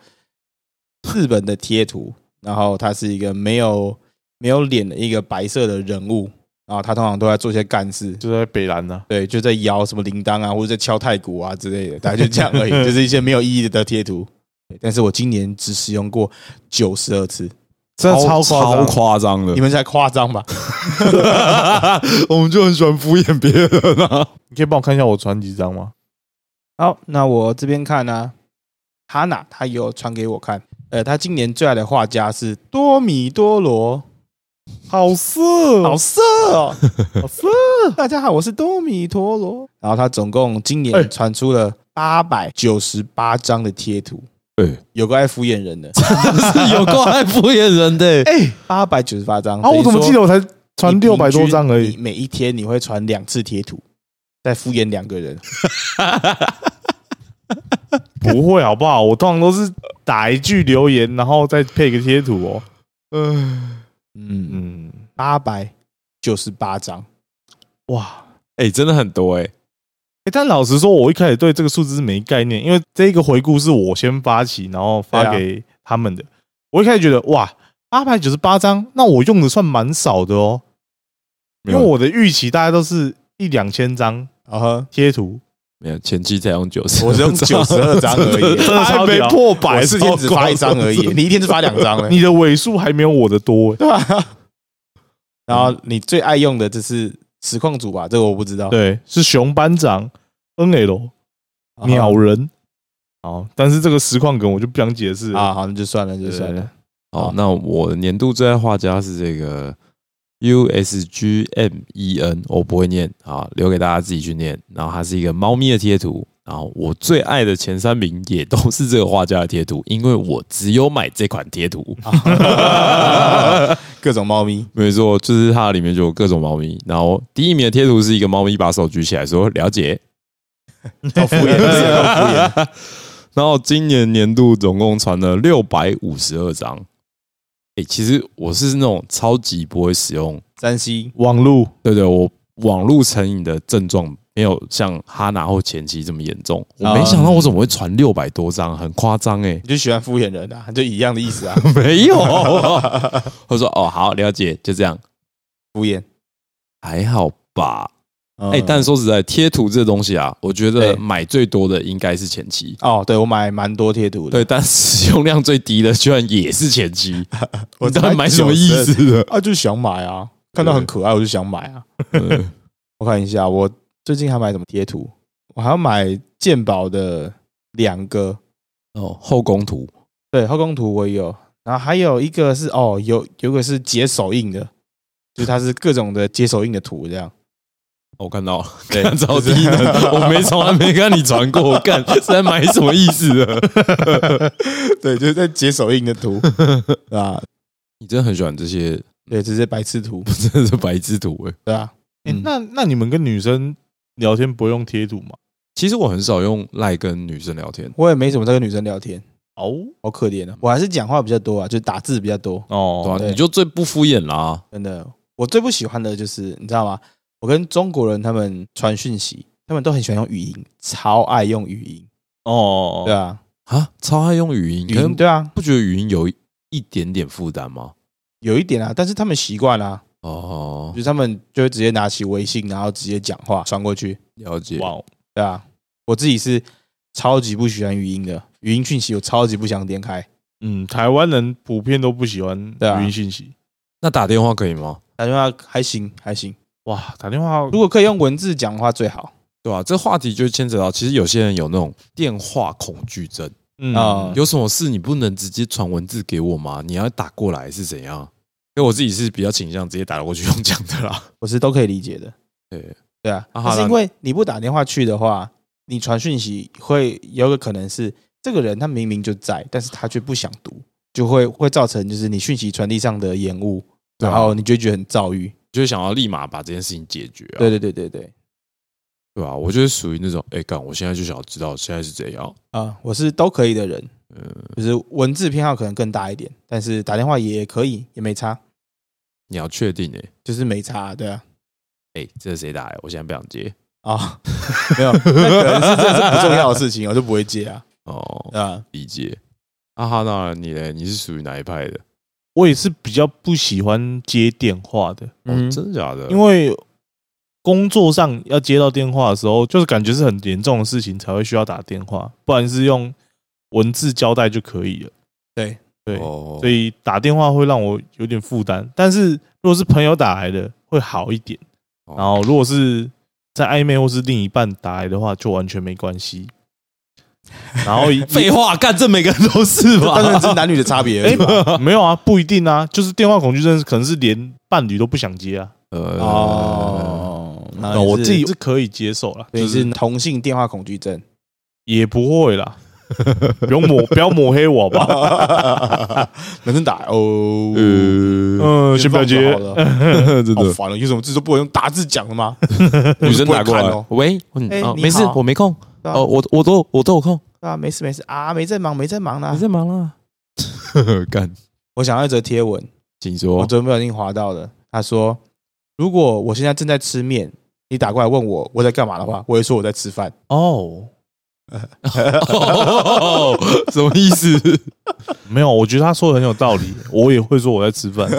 日本的贴图，然后它是一个没有没有脸的一个白色的人物，然后他通常都在做些干事，就在北兰呢。对，就在摇什么铃铛啊，或者在敲太鼓啊之类的，大概就这样而已，就是一些没有意义的贴图。但是我今年只使用过九十二次，真的超夸超张，夸张的你。们才夸张吧？我们就很喜欢敷衍别人啊。你可以帮我看一下我传几张吗？好，那我这边看呢、哈娜她有传给我看，呃，她今年最爱的画家是多米多罗，好色，好色哦，好色，大家好，我是多米陀罗。然后他总共今哎年传出了八百九十八张的贴图，对，有个爱敷衍人的，是 有够爱敷衍人的。哎，八百九十八张。啊，我怎么记得我才传六百多张而已？每一天你会传两次贴图，再敷衍两个人。不会好不好？我通常都是打一句留言，然后再配个贴图哦。嗯，嗯，八百九十八张，哇，哎，真的很多哎。欸但老实说，我一开始对这个数字是没概念，因为这个回顾是我先发起，然后发给他们的。我一开始觉得哇，八百九十八张，那我用的算蛮少的哦，因为我的预期大概都是一两千张啊，贴图，没有前期才用九十，我只用九十二张而已破百，四天只发一张而已，你一天只发两张了，你的尾数还没有我的多、欸。对吧？然后你最爱用的就是实况组吧？这个我不知道。对，是熊班长 NL 啊鸟人。好，但是这个实况梗我就不想解释。啊，好，那就算了，就算了。好，那我的年度最爱画家是这个 U S G M E N，我不会念啊，留给大家自己去念。然后它是一个猫咪的贴图，然后我最爱的前三名也都是这个画家的贴图，因为我只有买这款贴图。各种猫咪，没错，就是它里面就有各种猫咪。然后第一名的贴图是一个猫咪把手举起来说了解，好敷衍，这个好敷衍。然后今年年度总共传了六百五十二张。哎、其实我是那种超级不会使用三 C 网络对对，我网络成瘾的症状没有像哈拿或前期这么严重。我没想到我怎么会传六百多张，很夸张哎。你就喜欢敷衍人啊，就一样的意思啊，没有，我说哦好了解，就这样，敷衍。还好吧。哎哎、但说实在，贴图这东西啊，我觉得买最多的应该是前期，哦，对我买蛮多贴图的，对，但使用量最低的居然也是前期，我你到底买什么意思的？啊？就想买啊，看到很可爱我就想买啊。嗯我看一下，我最近还买什么贴图？我还要买鉴宝的两个，哦，后宫图，对，后宫图我也有，然后还有一个是哦，有有个是解手印的，就是它是各种的解手印的图这样。我看到了，对 看超低能，我没从来没看你传过，我干是在买什么意思的？对，就是在解手印的图啊，你真的很喜欢这些，对，这些白痴图，真的是白痴图哎。对啊，欸嗯。那那你们跟女生聊天不用贴图吗？其实我很少用赖跟女生聊天，我也没怎么在跟女生聊天，哦好可怜啊！我还是讲话比较多啊，就是打字比较多，对哦吧？对你就最不敷衍啦。真的。我最不喜欢的就是你知道吗？我跟中国人他们传讯息，他们都很喜欢用语音，超爱用语音，哦，对啊，啊，超爱用语音，语可能音对啊，不觉得语音有一点点负担吗？有一点啊，但是他们习惯啦，哦就，是他们就会直接拿起微信，然后直接讲话传过去，了解。哇哦，对啊，我自己是超级不喜欢语音的，语音讯息我超级不想点开，嗯，台湾人普遍都不喜欢对啊语音讯息。那打电话可以吗？打电话还行还行，哇，打电话如果可以用文字讲的话最好。对吧、这话题就牵扯到，其实有些人有那种电话恐惧症。嗯啊有什么事你不能直接传文字给我吗？你要打过来是怎样？因为我自己是比较倾向直接打过去用讲的啦。我是都可以理解的。对，对啊，是因为你不打电话去的话，你传讯息会有个可能是这个人他明明就在，但是他却不想读，就会会造成就是你讯息传递上的延误，啊然后你就觉得很躁郁。就会想要立马把这件事情解决、啊。对对对对对，对吧、我就是属于那种，哎、干，我现在就想要知道现在是怎样。啊，我是都可以的人，嗯，就是文字偏好可能更大一点，但是打电话也可以，也没差，你要确定哎、就是没差，对啊。哎、这是谁打的？我现在不想接。啊，没有，那可能是这是不重要的事情，我就不会接啊，哦，啊？理解。啊哈，那你嘞？你是属于哪一派的？我也是比较不喜欢接电话的，哦，嗯真的假的？因为工作上要接到电话的时候，就是感觉是很严重的事情才会需要打电话，不然是用文字交代就可以了。对，对，哦，所以打电话会让我有点负担。但是如果是朋友打来的，会好一点。哦然后如果是在暧昧或是另一半打来的话，就完全没关系。然后也 废话，干这每个人都是吧？当然是男女的差别而哎。没有啊，不一定啊，就是电话恐惧症可能是连伴侣都不想接啊。呃，哦，那那我自己是是可以接受啦，对就是是同性电话恐惧症。也不会啦，不用抹不要抹黑我吧。男生打哦，呃，嗯，先不要接好。了，真的，好烦了，有什么字都不能用打字讲的吗？女生打过来喂，没事，我没空。哦，我我都我都有空，啊，没事没事啊，没在忙，没在忙啦你。在忙啦。干，我想要一则贴文，我请说。我昨天不小心滑到的。他说，如果我现在正在吃面，你打过来问我我在干嘛的话，我会说我在吃饭。哦，哦什么意思？没有，我觉得他说的很有道理，我也会说我在吃饭。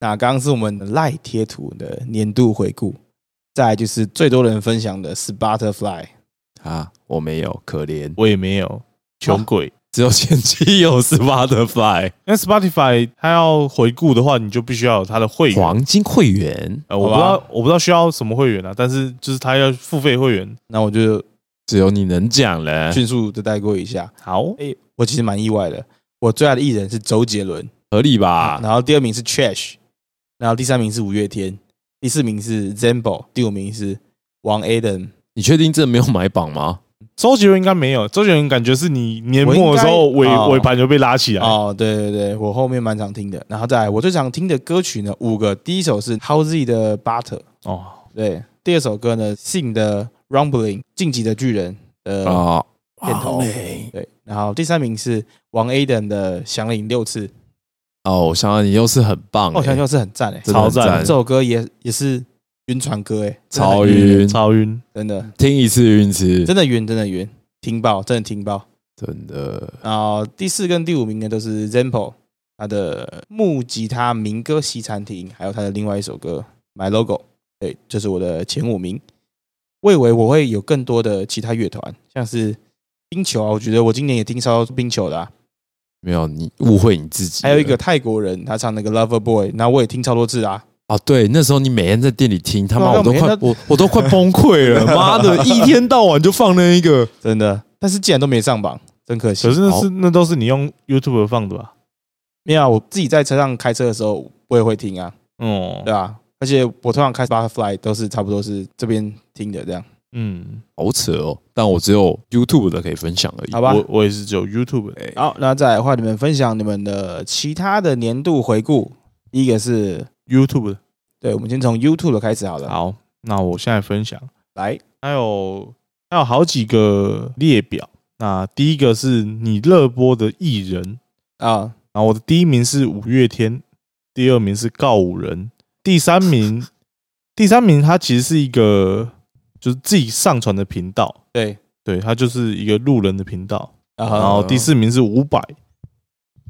那刚刚是我们的赖贴图的年度回顾，再来就是最多人分享的是 Butterfly。啊，我没有，可怜，我也没有，穷鬼。只有前期有是 Butterfly 那 Spotify 它要回顾的话，你就必须要有它的会员。黄金会员，呃，我不知道，我不知道需要什么会员啊，但是就是他要付费会员。那我就只有你能讲了，迅速的带过一下。好，哎、我其实蛮意外的，我最爱的艺人是周杰伦，合理吧？然后第二名是 Trash，然后第三名是五月天，第四名是 Zambo，第五名是王 Adam。你确定这没有买榜吗？周杰伦应该没有，周杰伦感觉是你年末的时候尾尾盘就被拉起来。哦，对对对，我后面蛮常听的。然后再来，我最常听的歌曲呢，五个，第一首是 Howzy 的 Butter，哦，对，第二首歌呢，Sing 的 Rumbling，晋级的巨人的啊，片头，对，然后第三名是王 Aden 的响铃六次，哦，我想想，你又是很棒欸，哦，想想是很赞哎，真的很超赞。这首歌也也是晕船歌哎，真的很超晕，超晕。真的听一次晕次，真的晕，真的晕，听爆，真的听爆。真的然后第四跟第五名呢都是 Zampo 他的木吉他民歌西餐厅，还有他的另外一首歌 My Logo，对，这是我的前五名。我以为我会有更多的其他乐团，像是冰球啊，我觉得我今年也听超多冰球的、啊，没有你误会你自己了。还有一个泰国人他唱那个 Lover Boy，然后我也听超多次啊。哦，对，那时候你每天在店里听，他妈我都快我我都快崩溃了，妈的，一天到晚就放那一个，真的，但是既然都没上榜，真可惜。可是那是那都是你用 YouTube 放的吧？没有啊，我自己在车上开车的时候，我也会听啊，哦对，啊，而且我通常开 Butterfly 都是差不多是这边听的这样，嗯，好扯哦。但我只有 YouTube 的可以分享而已。好吧我我也是只有 YouTube 的。好，那再来换你们分享你们的其他的年度回顾。第一个是，YouTube 的。对，我们先从 YouTube 的开始好了。，好，那我现在分享，来，还有还有好几个列表。那第一个是你热播的艺人，啊，然后我的第一名是五月天，第二名是告五人，第三名，第三名他其实是一个就是自己上传的频道，对，对他就是一个路人的频道。然然后第四名是伍佰，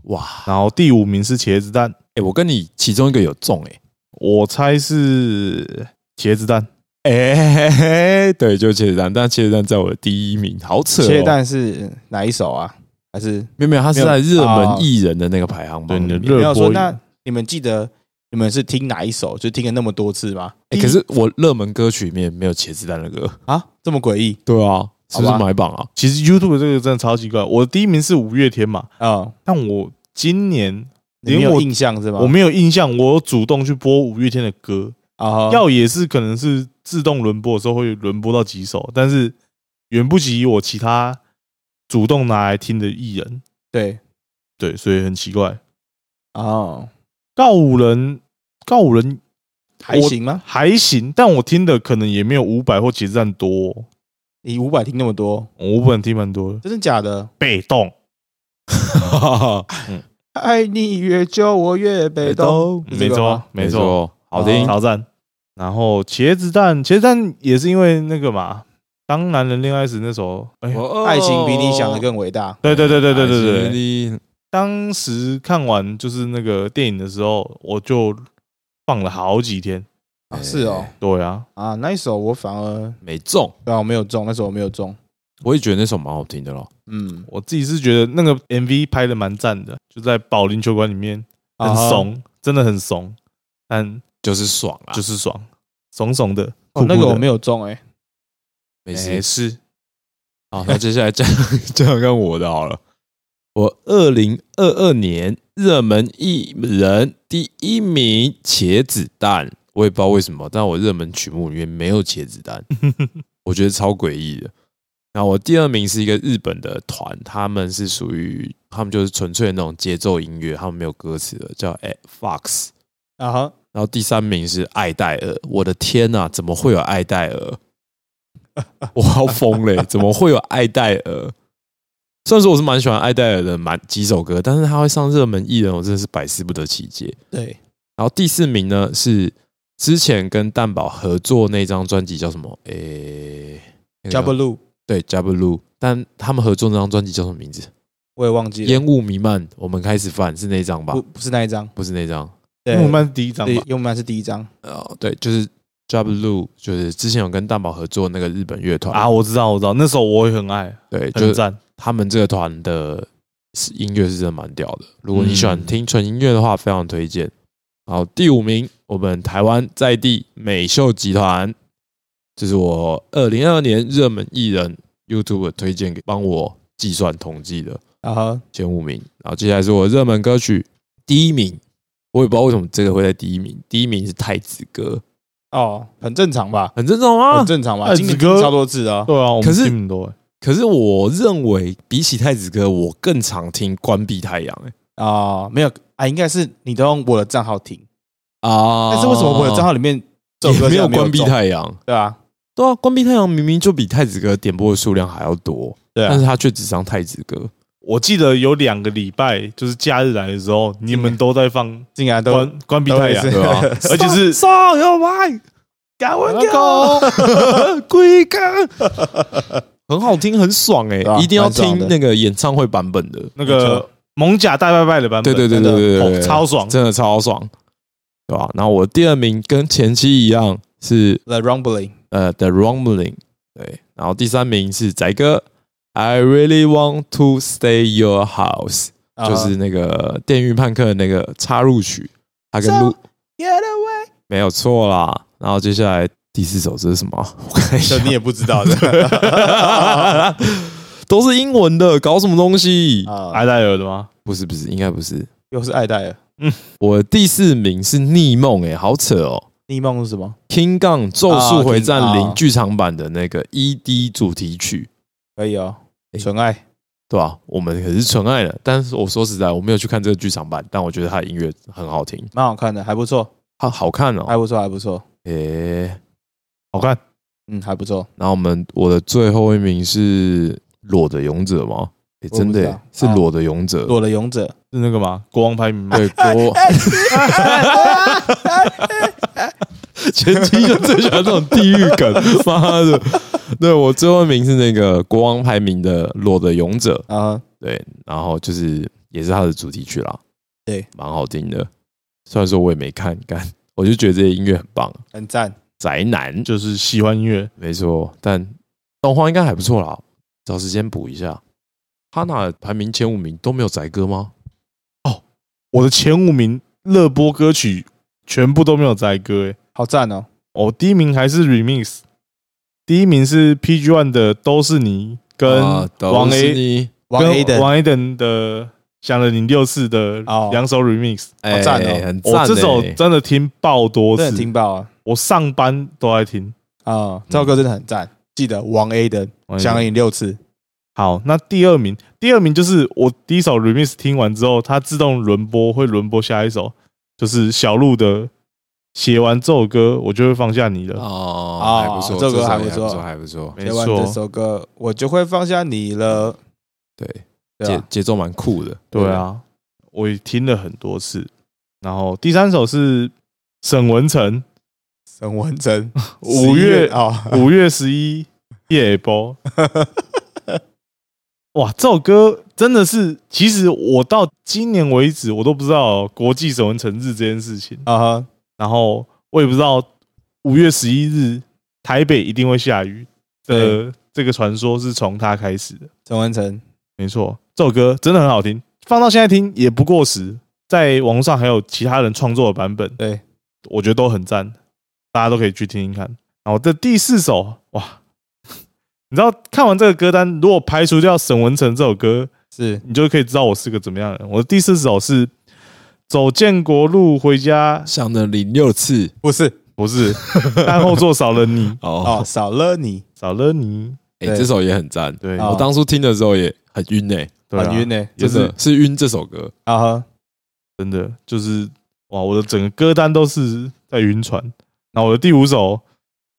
哇，然后第五名是茄子蛋，哎，我跟你其中一个有中哎，我猜是茄子蛋。哎，对，就茄子蛋，但茄子蛋在我的第一名，好扯、哦。切蛋是哪一首啊？还是没有没有，它是在热门艺人的那个排行榜里面。对你没有说？那你们记得你们是听哪一首？就听了那么多次吗？哎，可是我热门歌曲里面没有茄子蛋的歌。啊，这么诡异对啊，是不是买榜啊？其实 YouTube 这个真的超奇怪，我的第一名是五月天嘛，啊！但我今年你没有印象是吗？我没有印象，我有主动去播五月天的歌，啊，要也是可能是自动轮播的时候会轮播到几首，但是远不及我其他主动拿来听的艺人，对对，所以很奇怪。哦，告五人，告五人还行吗？还行，但我听的可能也没有五百或茄子蛋多哦、你五百听那么多，我五百听蛮多的。真的假的？被动，爱你越久，我越被动。没错，没错，好听，挑赞。然后茄子蛋，茄子蛋也是因为那个嘛，当男人恋爱时那首，哎，爱情比你想的更伟大。对，对，对，对，对，对，对。你当时看完就是那个电影的时候，我就放了好几天。啊，是哦，对啊，啊，那一首我反而没中，对，我没有中，那一首我没有中。我也觉得那首蛮好听的咯。嗯，我自己是觉得那个 MV 拍的蛮赞的，就在保龄球馆里面，很啊怂，真的很怂，但就是爽啊，就是爽，怂怂的。哦，那个我没有，中哎。没没事。事，好，那接下来讲讲讲我的好了。我二零二二年热门艺人第一名茄子蛋，我也不知道为什么，但我热门曲目里面没有茄子蛋，我觉得超诡异的。然后我第二名是一个日本的团，他们是属于他们就是纯粹的那种节奏音乐，他们没有歌词的，叫 Fox。啊哈，然后第三名是艾戴尔，我的天呐、怎么会有艾戴尔？我要疯嘞！怎么会有艾戴尔？虽然说我是蛮喜欢艾戴尔的蛮几首歌，但是他会上热门艺人，我真的是百思不得其解。对，然后第四名呢是之前跟蛋宝合作那张专辑叫什么？诶、那个加布路对 j a b l u 但他们合作那张专辑叫什么名字？我也忘记了，烟雾弥漫，我们开始犯是那张吧不？不是那一张，不是那一张。对，因为我们是第一张烟雾弥漫是第一张。哦，对，就是 j a b l u 就是之前有跟蛋宝合作那个日本乐团啊，，我知道，我知道，那时候我也很爱，对，就是很赞。他们这个团的是音乐是真的蛮屌的。如果你喜欢嗯听纯音乐的话，非常推荐。好，第五名，我们台湾在地美秀集团，这是我二零二二年热门艺人 YouTube 推荐给帮我计算统计的然后前五名。然后接下来是我热门歌曲第一名，我也不知道为什么这个会在第一名。第一名是太子哥，哦，很正常吧？很正常啊很？正常吧？太子今年哥听超多次的哦。对啊，我们可是听很多欸，可是我认为比起太子哥，我更常听关闭太阳、哎。啊，没有啊，应该是你都用我的账号听，啊但是为什么我的账号里面也没有关闭太阳？对啊，对啊，关闭太阳明明就比太子哥点播的数量还要多，对啊。但是，他却只上太子哥。我记得有两个礼拜，就是假日来的时候，你们都在放竟然都关关闭太阳，都对吧？而且是上有麦，敢问那个龟干，很好听，很爽哎、一定要听那个演唱会版本的。那个蒙甲大拜拜的版本，对对对对对对对哦超爽。真的超爽，对吧？然后我第二名跟前期一样是 The Rumbling 呃 The Rumbling，对，然后第三名是仔哥，I really want to stay your house。啊就是那个《电狱判客》的那个插入曲，他跟 So- Get away，没有错啦。然后接下来第四首这是什么？我看一下，你也不知道的 都是英文的，搞什么东西？啊，艾戴尔的吗？不是不是，应该不是。又是爱戴尔。嗯我第四名是《逆梦》，哎，好扯哦。逆梦是什么？King 杠咒术回战零剧场版的那个 ED 主题曲，可以哦，纯爱。对吧、我们可是纯爱的，但是我说实在，我没有去看这个剧场版，但我觉得它的音乐很好听，蛮好看的，还不错，好好看哦。还不错，还不错，诶、好看，嗯，还不错。然后我们我的最后一名是裸的勇者吗？诶、我不真的、是裸的勇者。裸的勇者是那个吗？国王排名吗？对 国，前期就最喜欢这种地狱梗，妈的！对我最后一名是那个国王排名的《裸的勇者》，啊，对，然后就是也是他的主题曲啦，对，蛮好听的。虽然说我也没看，干，我就觉得这些音乐很棒，很赞。宅男就是喜欢音乐，没错，但动画应该还不错啦，找时间补一下。哈娜排名前五名都没有宅歌吗？哦我的前五名热播歌曲全部都没有宅歌，诶，好赞哦！哦，第一名还是 remix，第一名是 PG One 的都是你跟王 A 你王 A 的王 A 等的想了你六次的哦两首 remix，好赞哦我、很赞、欸。这首真的听爆多次真的，听爆啊！我上班都在听。啊，这首歌真的很赞。记得王 A 的想了你六次，好，那第二名，第二名就是我第一首 remix 听完之后，它自动轮播，会轮播下一首，就是小鹿的。写完这首歌，我就会放下你了。哦，啊还不错，这首歌还不错，还不错。没写完这，首歌，我就会放下你了。对？节节奏蛮酷的。对啊，我也听了很多次。然后第三首是沈文成，沈文成，五月啊，五月十一夜播。哇，这首歌真的是，其实我到今年为止，我都不知道国际守文成日这件事情。啊哈，然后我也不知道五月十一日台北一定会下雨的这个传说是从他开始的。陈文成，没错，这首歌真的很好听，放到现在听也不过时。在网络上还有其他人创作的版本，对，我觉得都很赞，大家都可以去听听看。然后这第四首，哇，你知道看完这个歌单，如果排除掉沈文成这首歌，是你就可以知道我是个怎么样的人。我的第四首是《走建国路回家》，想了零六次不是？不是，但后座少了你，哦，哦，少了你，少了你。哎，对这首也很赞。对，哦我当初听的时候也很晕呢，对啊很晕呢。就是是晕这首歌。啊哈，真的就是哇，我的整个歌单都是在晕船。然后我的第五首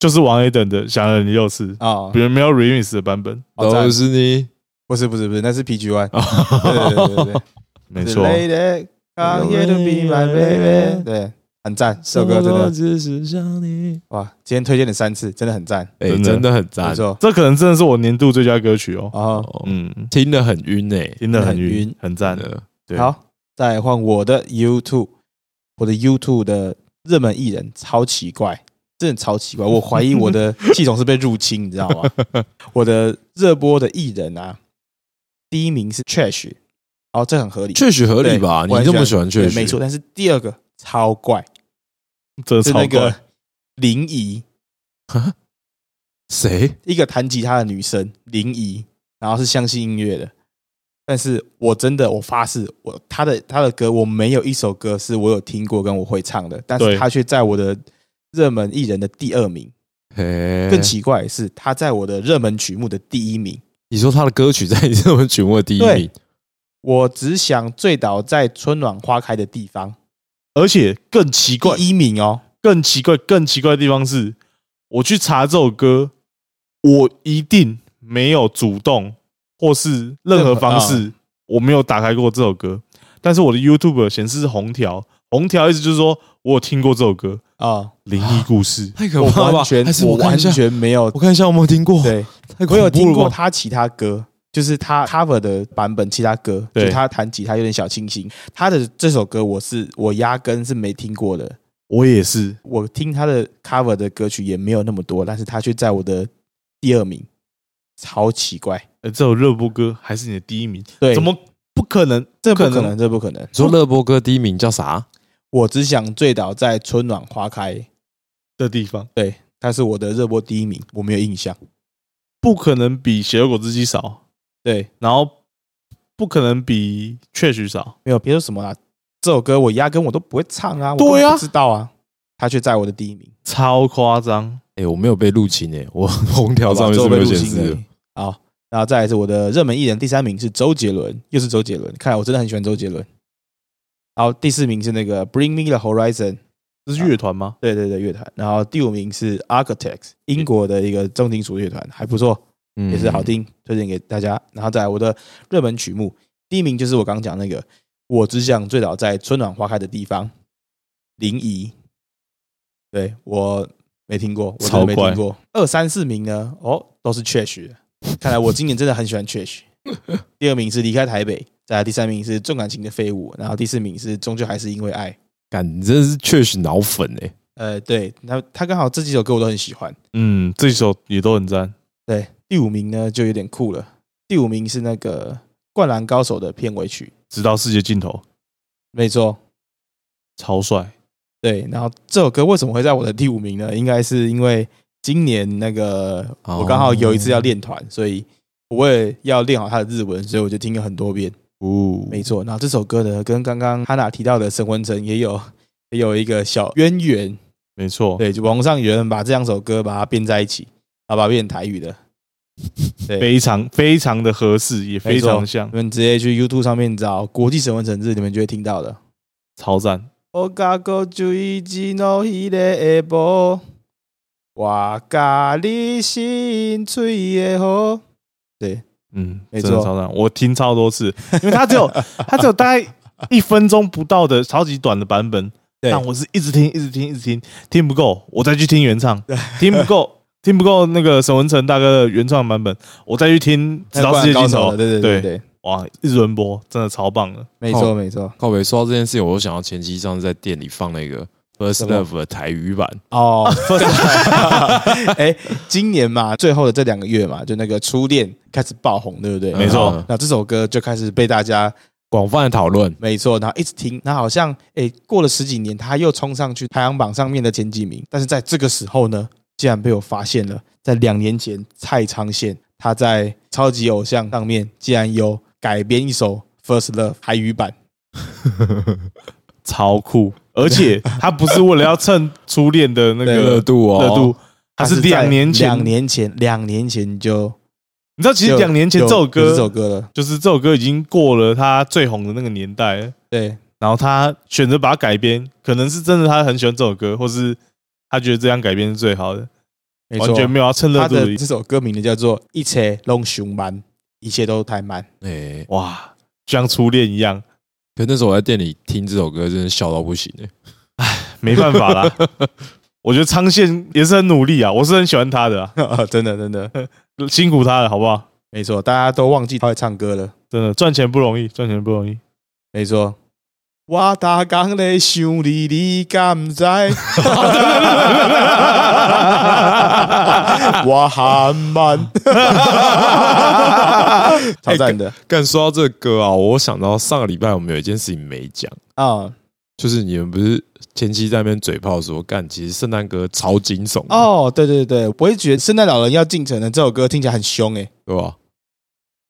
就是王 A 等的《想了你六次》，啊。别，人没有 remix 的版本，都是你，不是不是不是，那是 PG One，对对对对对，没错。很赞，这首歌真的。只是想你。哇，今天推荐了三次，真的很赞，哎，真的。真的很赞。没。错。这可能真的是我年度最佳歌曲哦。啊。哦嗯，听得很晕呢，听得很晕很赞。真。的。对，好，再换我的 YouTube，我的 YouTube 的热门艺人超奇怪，真的超奇怪，我怀疑我的 系统是被入侵，你知道吗？我的热播的艺人啊，第一名是 Trash，哦，这很合理，确实合理吧？你这么喜欢确实，对没错。但是第二个超怪，这超是那个怪。林怡，谁？一个弹吉他的女生林怡，然后是相信音乐的。但是我真的，我发誓，我她的她的歌，我没有一首歌是我有听过跟我会唱的，但是对她却在我的热门艺人的第二名。嘿更奇怪的是，他在我的热门曲目的第一名。你说他的歌曲在你热门曲目的第一名，我只想醉倒在春暖花开的地方，而且更奇怪，第一名哦。更奇怪，更奇怪的地方是，我去查这首歌，我一定没有主动或是任何方式，我没有打开过这首歌。但是我的 YouTube 显示是红条，红条意思就是说我有听过这首歌啊，《灵异故事》。太可怕了吧完全还是我完看一下，全没有我看一下有没有听过。对，太恐怖了吧我有听过他其他歌，就是他 cover 的版本，其他歌，对就他弹吉他有点小清新。他的这首歌我是我压根是没听过的，我也是，我听他的 cover 的歌曲也没有那么多，但是他却在我的第二名，超奇怪。呃，这首热播歌还是你的第一名，对，怎么不可能？这不可能？这不可能！你说乐播歌第一名叫啥？我只想醉倒在春暖花开，的地方对，他是我的热播第一名，我没有印象。不可能比《血肉果汁机》少，对，然后不可能比《确实少。没有别说什么啦，这首歌我压根我都不会唱啊，我对啊不知道啊，他却在我的第一名。超夸张。哎，我没有被入侵诶，我 红条上面是没有显示的。好，然后再来是我的热门艺人，第三名是周杰伦，又是周杰伦。看来我真的很喜欢周杰伦。然后第四名是那个 Bring Me the Horizon，这是乐团吗？对对对，乐团。然后第五名是 Architects，英国的一个重金属乐团，还不错，嗯也是好听，推荐给大家。然后再来我的热门曲目，第一名就是我刚刚讲那个我只想最早在春暖花开的地方。临沂，对我没听过，我真的没听过。二三四名呢？哦，都是 Trash。看来我今年真的很喜欢 Trash。第二名是离开台北，再来第三名是重感情的废物，然后第四名是终究还是因为爱。感，你真的是确实脑粉哎、呃，对，他他刚好这几首歌我都很喜欢。嗯，这首也都很赞。对，第五名呢就有点酷了。第五名是那个《灌篮高手》的片尾曲，直到世界尽头，没错。超帅。对，然后这首歌为什么会在我的第五名呢？应该是因为今年那个哦我刚好有一次要练团，所以我为了要练好他的日文，所以我就听了很多遍。哦，没错，然后这首歌呢，跟刚刚哈娜提到的神魂城也有 也有一个小渊源。没错。对，就网上有人把这两首歌把它编在一起，然后把它变成台语的。对，非常非常的合适，也非常像你，们直接去 YouTube 上面找“国际神魂城日”，你们就会听到的。超赞。我甲个注意只诺迄个下晡，我甲你心碎的好。对，嗯，没错真的超赞。我听超多次，因为它只有它只有大概一分钟不到的超级短的版本，对但我是一直听，一直听，一直听，听不够，我再去听原唱，听不够，听不够那个沈文成大哥的原创版本，我再去听《直到世界尽头。对对对对对，哇，一直轮播，真的超棒的。没错没错。靠北说到这件事情，我就想到前期上次在店里放那个 First Love 的台语版，哦，哎，今年嘛，最后的这两个月嘛，就那个初恋开始爆红，对不对？没错嗯那这首歌就开始被大家广泛的讨论。没错，然后一直听，那好像诶过了十几年，他又冲上去排行榜上面的前几名。但是在这个时候呢，竟然被我发现了，在两年前蔡昌宪他在超级偶像上面竟然有改编一首《First Love》台语版，超酷，而且他不是为了要蹭初恋的那个热度哦。热度，他是两年前。两年前，两年前就你知道，其实两年前这首歌，这首歌了，就是这首歌已经过了他最红的那个年代。了。对，然后他选择把它改编，可能是真的他很喜欢这首歌，或是他觉得这样改编是最好的，完，全没有要蹭热他度这首歌名呢叫做《一切拢熊慢》，一切都太慢。哎、哇，就像初恋一样，可那时候我在店里听这首歌，真的笑到不行哎、没办法啦。我觉得昌宪也是很努力啊，我是很喜欢他的啊，真的真的辛苦他了，好不好？没错，大家都忘记他会唱歌了。真的赚钱不容易，赚钱不容易。没错。我大工咧想你，你敢不知？我很慢，超赞的刚说到这个歌啊，我想到上个礼拜我们有一件事情没讲，啊！就是你们不是前期在那边嘴炮说干，其实圣诞歌超惊悚，哦，对对对，我也觉得《圣诞老人要进城》的这首歌听起来很凶诶，对吧？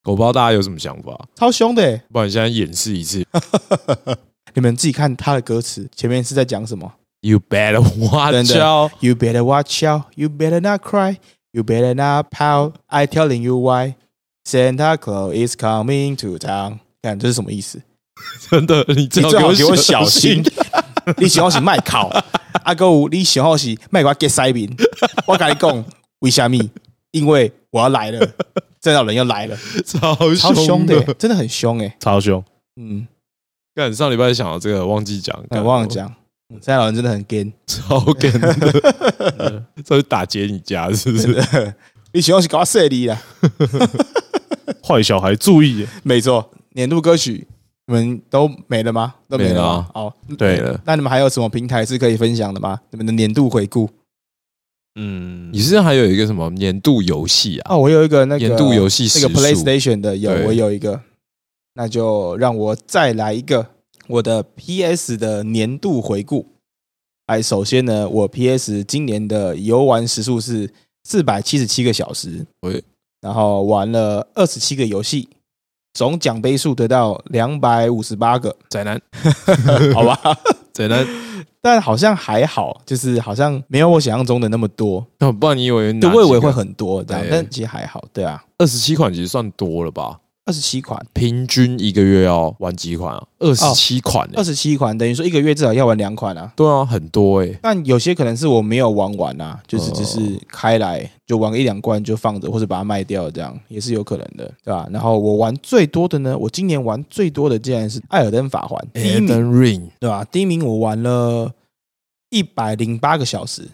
我不知道大家有什么想法，超凶的诶。不然你现在演示一次 你们自己看他的歌词，前面是在讲什么，You better watch out，？You better watch out, you better not cry, you better not pout. I telling you why. Santa Claus is coming to town. 看这是什么意思？真的，你你最最好给我小心，你想好是卖考，啊个有你想好是卖我 get 塞面，我跟你讲，为什么？因为我要来了，真的人要来了，超超凶的真的很凶哎。超凶，嗯，干上礼拜想到这个，忘记讲，我干忘了讲，现在老人真的很 gay，超干的，这是打劫你家是不是？你喜欢是搞我设立啦，坏小孩注意耶，没错，年度歌曲你们都没了吗？都没了吗没了啊？哦，对了，那你们还有什么平台是可以分享的吗？你们的年度回顾嗯你，是还有一个什么年度游戏啊？哦，我有一个那个年度游戏那个 PlayStation 的有，我有一个，那就让我再来一个我的 PS 的年度回顾。哎，首先呢，我 PS 今年的游玩时数是四百七十七个小时喂，然后玩了二十七个游戏，总奖杯数得到两百五十八个，宅男，好吧？宅男，但好像还好，就是好像没有我想象中的那么多，那不然你以为对，我以为会很多这样对，但其实还好，对啊，二十七款，其实算多了吧？二十七款，平均一个月要玩几款啊？二十七款、欸二十七款，等于说一个月至少要玩两款啊。对啊，很多哎、但有些可能是我没有玩完啊，就是只是开来就玩个一两罐就放着，或者把它卖掉，这样也是有可能的，对吧？然后我玩最多的呢，我今年玩最多的竟然是《艾尔登法环》第一 e 名，Ring，对吧？第一名我玩了一百零八个小时，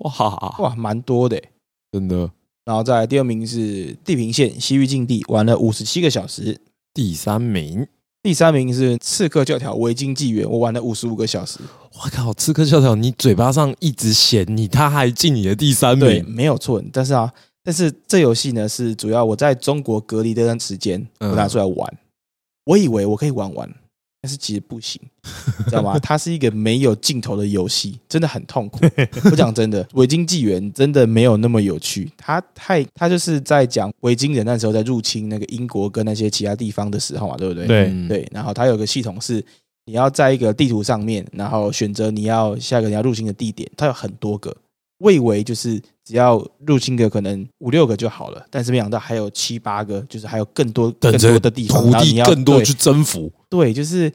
哇，哇，蛮多的欸。真的。然后再来第二名是《地平线：西域禁地》，玩了五十七个小时。第三名，第三名是《刺客教条：维京纪元》，我玩了五十五个小时。我靠，刺客教条，你嘴巴上一直嫌你，他还进你的第三名对，没有错。但是啊，但是这游戏呢是主要我在中国隔离这段时间，嗯我拿出来玩。我以为我可以玩完，但是其实不行，知道吗？它是一个没有尽头的游戏，真的很痛苦。不讲真的，维京纪元真的没有那么有趣。它太，它就是在讲维京人那时候在入侵那个英国跟那些其他地方的时候嘛，对不对？对嗯，对，然后它有个系统是，你要在一个地图上面，然后选择你要下一个你要入侵的地点，它有很多个。我以为就是只要入侵个可能五六个就好了，但是没想到还有七八个，就是还有更多更多的地方，土地更多去征服。对，就是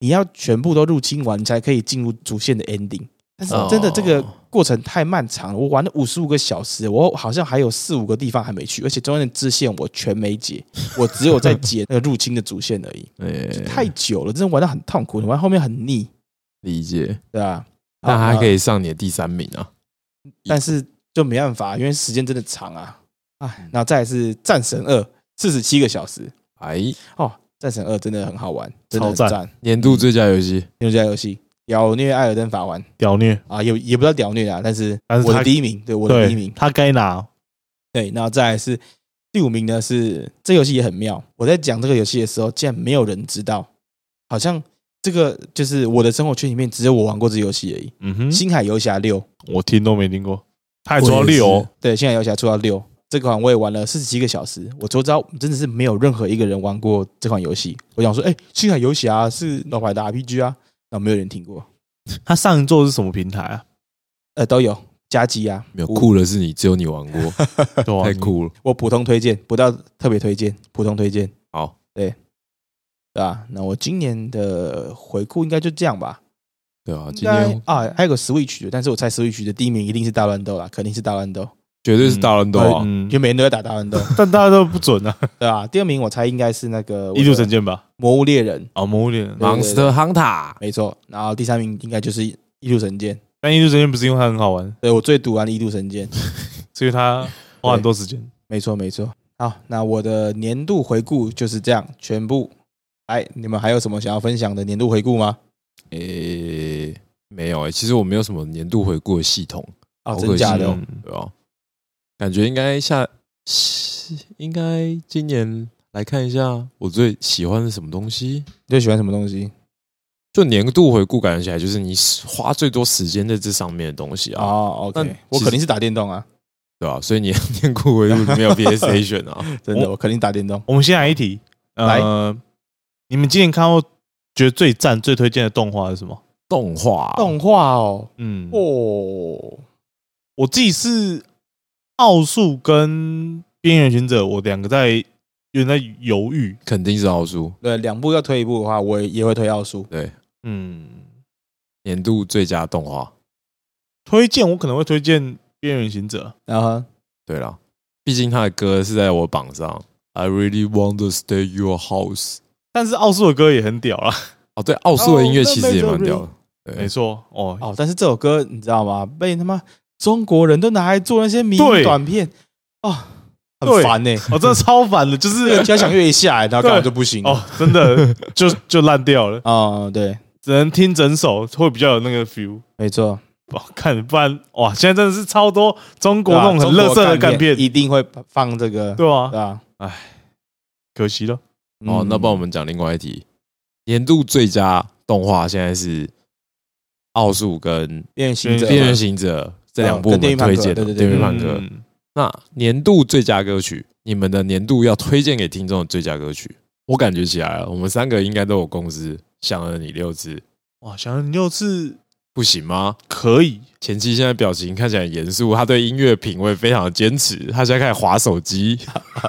你要全部都入侵完，你才可以进入主线的 ending。但是哦真的这个过程太漫长了，我玩了五十五个小时，我好像还有四五个地方还没去，而且中间的支线我全没解，我只有在解那个入侵的主线而已，哎、太久了，真的玩到很痛苦，你玩后面很腻，理解，对啊、但还可，以上你的第三名啊。但是就没办法，因为时间真的长啊，哎，然后再来是战神二，四十七个小时哎，哦，战神二真的很好玩，真的赞赞，年度最佳游戏，最佳游戏屌虐艾尔登法环。屌虐，啊，也也不知道屌虐啊，但是我的但是他第一名，对我的第一名，他该拿。对，然后再来是第五名呢，是这游戏也很妙。我在讲这个游戏的时候，竟然没有人知道，好像这个就是我的生活圈里面只有我玩过这游戏而已。嗯哼，星海游侠六，我听都没听过，他还出到六哦，对，现在游侠出到六，这款我也玩了四十七个小时。我周遭真的是没有任何一个人玩过这款游戏。我想说，哎，星海游侠是老牌的 RPG 啊，那没有人听过，他上一座是什么平台啊？呃，都有加机啊，没有酷的是你，只有你玩过，对啊太酷了。我普通推荐，不到特别推荐，普通推荐。好，对吧？那我今年的回顾应该就这样吧。对啊，今天啊，还有个 Switch 的，但是我猜 Switch 的第一名一定是大乱斗啦，肯定是大乱斗，绝对是大乱斗啊！嗯因为，每人都在打大乱斗，但大家都不准啊，对啊？第二名我猜应该是那个异度神剑吧？魔物猎人，啊，魔物猎人，Monster Hunter，没错。然后第三名应该就是异度神剑，但异度神剑不是因为它很好玩，对我最读完的异度神剑，所以它花很多时间。没错没错。好，那我的年度回顾就是这样，全部。哎，你们还有什么想要分享的年度回顾吗？诶，没有诶，其实我没有什么年度回顾的系统，啊，好可惜真假的？嗯对吧？感觉应该下，应该今年来看一下我最喜欢的什么东西。你最喜欢什么东西？就年度回顾，感觉起来就是你花最多时间在这上面的东西啊，，OK，我肯定是打电动啊，对吧？所以你的 年度回顾没有 PlayStation 啊，真的，我肯定打电动。我们先来一题，呃，你们今年看过觉得最赞、最推荐的动画是什么？动画动画哦，嗯，哦，我自己是奥数跟边缘行者，我两个在有点在犹豫。肯定是奥数，对，两部要推一部的话，我也也会推奥数。对，嗯，年度最佳动画。推荐我可能会推荐边缘行者。然后对了，毕竟他的歌是在我榜上。I really want to stay your house。但是奥数的歌也很屌啦，哦，对，奥数的音乐其实也蛮屌的。没，错哦。哦，但是这首歌你知道吗？被他妈中国人都拿来做那些迷对你短片，哦，很对烦呢。我 真的超烦的，就这个是交响乐一下来，然后刚好就不行。哦，真的就就烂掉了，哦，对，只能听整首会比较有那个 feel。没错，哇，看不然哇，现在真的是超多中国那种很乐色的干片，一定会放这个，对啊对，吧？可惜了。哦，那帮我们讲另外一题，年度最佳动画现在是奥数跟变形者《变形行者》这两部我们推荐的电影判客。嗯那年度最佳歌曲，你们的年度要推荐给听众的最佳歌曲，我感觉起来了，我们三个应该都有共识。想了你六次，哇，想了你六次不行吗？可以，前期现在表情看起来很严肃，他对音乐品味非常的坚持，他现在开始划手机。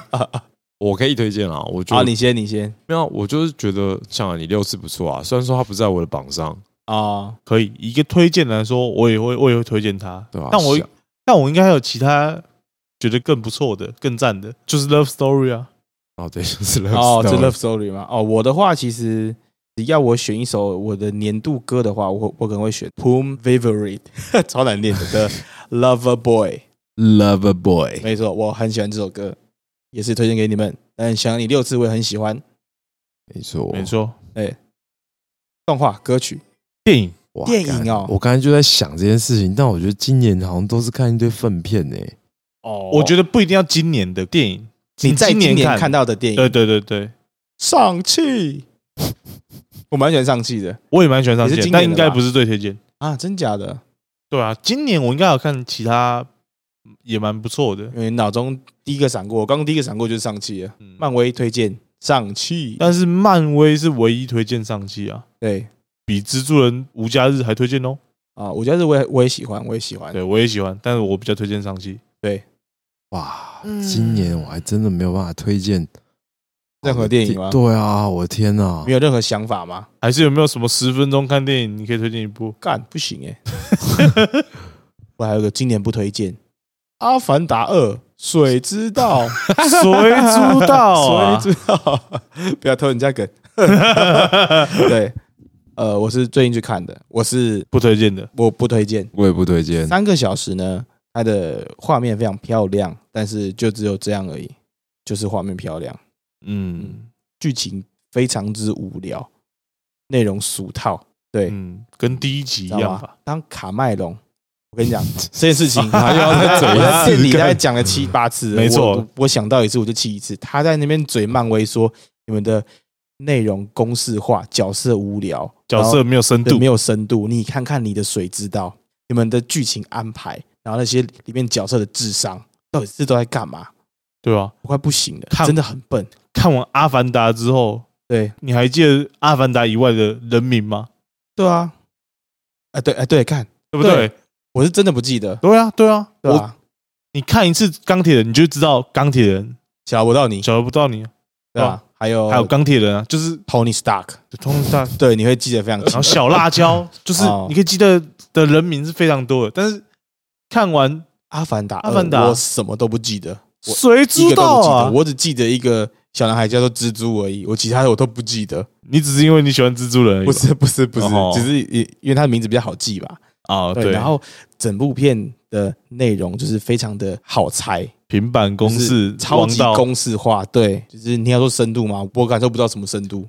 我可以推荐啊，我觉好，得你先，你先没有，我就是觉得像你六次不错啊，虽然说他不在我的榜上，啊。可以一个推荐来说，我也会我也会推荐他，对吧？但我但我应该还有其他觉得更不错的、更赞的，就是 Love Story 啊。哦，对，就是 Love Story Love Story 吗？哦，我的话其实只要我选一首我的年度歌的话，我我可能会选 Poom Favorite，超难念的的 Lover Boy。Lover Boy，没错，我很喜欢这首歌，也是推荐给你们。但想你六次我也很喜欢。没错，没错，动画歌曲。电影。哇电影哦。我刚才就在想这件事情，但我觉得今年好像都是看一堆粪片呢。哦。我觉得不一定要今年的电影，你在今年年看到的电影，对对对对，上汽，我蛮喜欢上汽的。我也蛮喜欢上也是线，今年的吧？但应该不是最推荐。啊，真假的？对啊，今年我应该有看其他也蛮不错的，因为脑中第一个闪过，我刚刚第一个闪过就是上汽啊。嗯漫威推荐上汽，但是漫威是唯一推荐上期啊，对比蜘蛛人无家日还推荐哦。啊，我家日我也我也喜欢，我也喜欢。对，我也喜欢，但是我比较推荐上期。对，哇，嗯今年我还真的没有办法推荐任何电影吗？对啊，我的天哪没！有任何想法吗？还是有没有什么十分钟看电影，你可以推荐一部？干不行哎、我还有个今年不推荐，《阿凡达二》水之道，谁知道 啊？水之道，不要偷人家梗。对，呃，我是最近去看的，我是不推荐的。我不推荐。我也不推荐。三个小时呢，它的画面非常漂亮，但是就只有这样而已，就是画面漂亮，嗯剧情非常之无聊，内容俗套。对，嗯，跟第一集一知道吗样吧？？当卡麦隆，我跟你讲 这件事情，他又要再嘴我在店里一次大概讲了七八次了，没错我想到一次我就气一次。他在那边嘴漫威说你们的内容公式化，角色无聊，角色没有深度对没，有深度。你看看你的水知道，你们的剧情安排，然后那些里面角色的智商，到底是都在干嘛？对吧？我快不行了，看真的很笨。看完《阿凡达》之后，对你还记得《阿凡达》以外的人名吗？对啊，哎对哎对，看对不对？我是真的不记得，对啊，对啊，我对吧？你看一次钢铁人，你就知道钢铁人。想不到你，小不到你，对吧？还有还有钢铁人啊，就是 Tony Stark，通大，对，你会记得非常清楚。然后小辣椒，就是哦。你可以记得的人名是非常多的，但是看完阿凡达，阿凡达。我什么都不记得，我一谁知个都不记得，道啊？我只记得一个小男孩叫做蜘蛛而已，我其他的我都不记得。你只是因为你喜欢蜘蛛人而已吧，不是不是不是哦，只是因因为他的名字比较好记吧。啊？对，对，然后整部片的内容就是非常的好猜，平板公就是式超级公式化。对，就是你要说深度吗？我感受不到什么深度。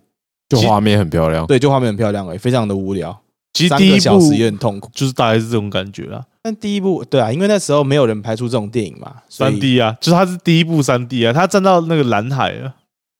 就画面很漂亮。对，就画面很漂亮而已，非常的无聊。其实第一个小时部也很痛苦。就是大概是这种感觉啦，但第一部，对啊，因为那时候没有人拍出这种电影嘛，三 D 啊，就是它是第一部三 D 啊，它站到那个蓝海了，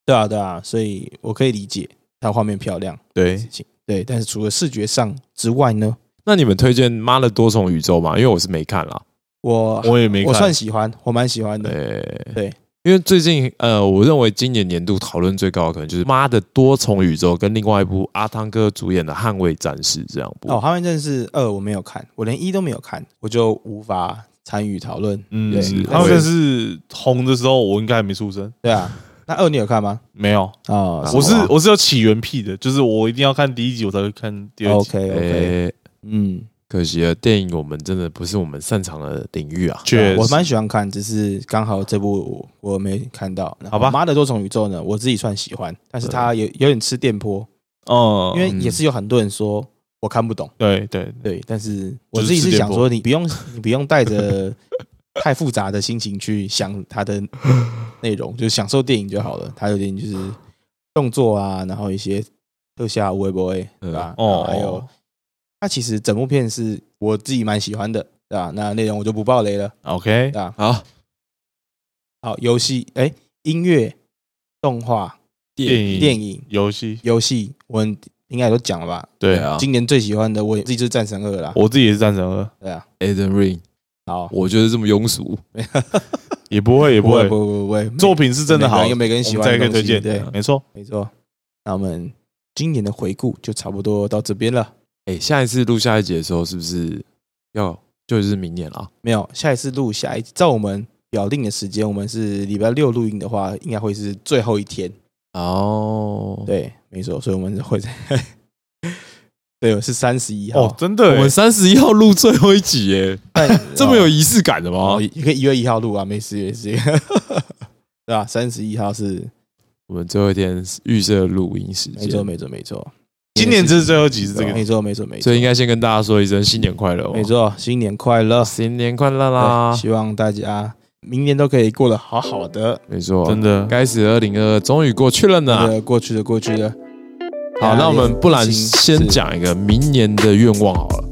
对啊，对啊，所以我可以理解它画面漂亮对。对，但是除了视觉上之外呢，那你们推荐《妈的多重宇宙》吗？因为我是没看啦。我我也没看，我算喜欢，我蛮喜欢的。对对，因为最近呃，我认为今年年度讨论最高的可能就是《妈的多重宇宙》跟另外一部阿汤哥主演的《捍卫战士》这两部。哦，《捍卫战士二》我没有看，我连一都没有看，我就无法参与讨论。嗯他们是红的时候，我应该还没出生，对啊，那二你有看吗？没有，哦，我是我是有起源癖的，就是我一定要看第一集，我才会看第二集。OK OK，诶，嗯，可惜了，电影我们真的不是我们擅长的领域啊。确实我蛮喜欢看，只是刚好这部我我没看到。然后好吧妈的多重宇宙呢，我自己算喜欢，但是它有有点吃电波，哦，因为也是有很多人说我看不懂。对对，对，但是我自己是想说，你不用你不用带着 太复杂的心情去想它的内容，就享受电影就好了。它有点就是动作啊，然后一些特效会不会对吧？嗯哦然后还有它其实整部片是我自己蛮喜欢的，对吧？那内容我就不爆雷了，OK，对吧？好，好，游戏哎，音乐、动画、电影、电影、游戏，游戏，我们应该都讲了吧？对对啊今年最喜欢的，我自己就是战神二啦，我自己也是战神二，对啊。Eden Ring，好，我就是这么庸俗。也不会也不会，不会不会不会，作品是真的好，每个人有每个人喜欢再可以推荐，对，没错。没错。那我们今年的回顾就差不多到这边了。哎，下一次录下一集的时候，是不是要就是明年了？没有，下一次录下一集，照我们表定的时间，我们是礼拜六录音的话，应该会是最后一天。哦，对，没错，所以我们会在，对，是三十一号。哦，真的欸，我们三十一号录最后一集耶，但这么有仪式感的吗可以一月一号录啊，没事没事，对吧？三十一号是我们最后一天预设录音时间没错，没错没错，今年这是最后一集是这个？没错没错没错，所以应该先跟大家说一声新年快乐哦，没错，新年快乐。新年快乐啦！希望大家明年都可以过得好好的。没错，真的。该死的二零二二终于过去了呢。呃，过去的过去的，好，那我们不然先讲一个明年的愿望好了。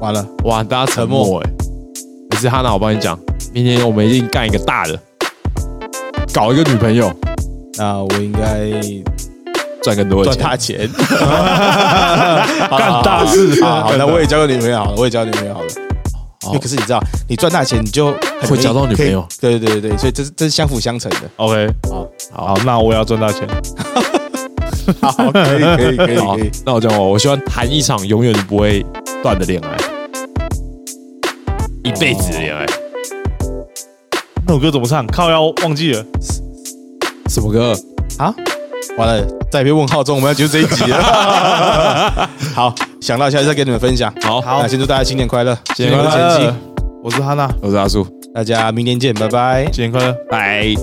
完了，哇，大家沉默哎，可是哈娜，我帮你讲，明年我们一定干一个大的，搞一个女朋友，那我应该赚更多的钱。赚大钱，干大事好好，那我也交个女朋友好了，我也交女朋友好了。因为可是你知道，你赚大钱，你就很容易会交到女朋友对对对对，所以这是这是相辅相成的。OK，好，好，那我也要赚大钱。好，可以可以可以好可以。，那我讲我，我希望谈一场永远不会断的恋爱，一辈子的恋爱。那首歌怎么唱？靠腰忘记了。什么歌？啊，完了，在被问号中，我们要结束这一集了。好，想到下次再跟你们分享。好，那先祝大家新年快乐，新年快乐我是哈娜，我是阿叔，大家明年见，拜拜。新年快乐。拜。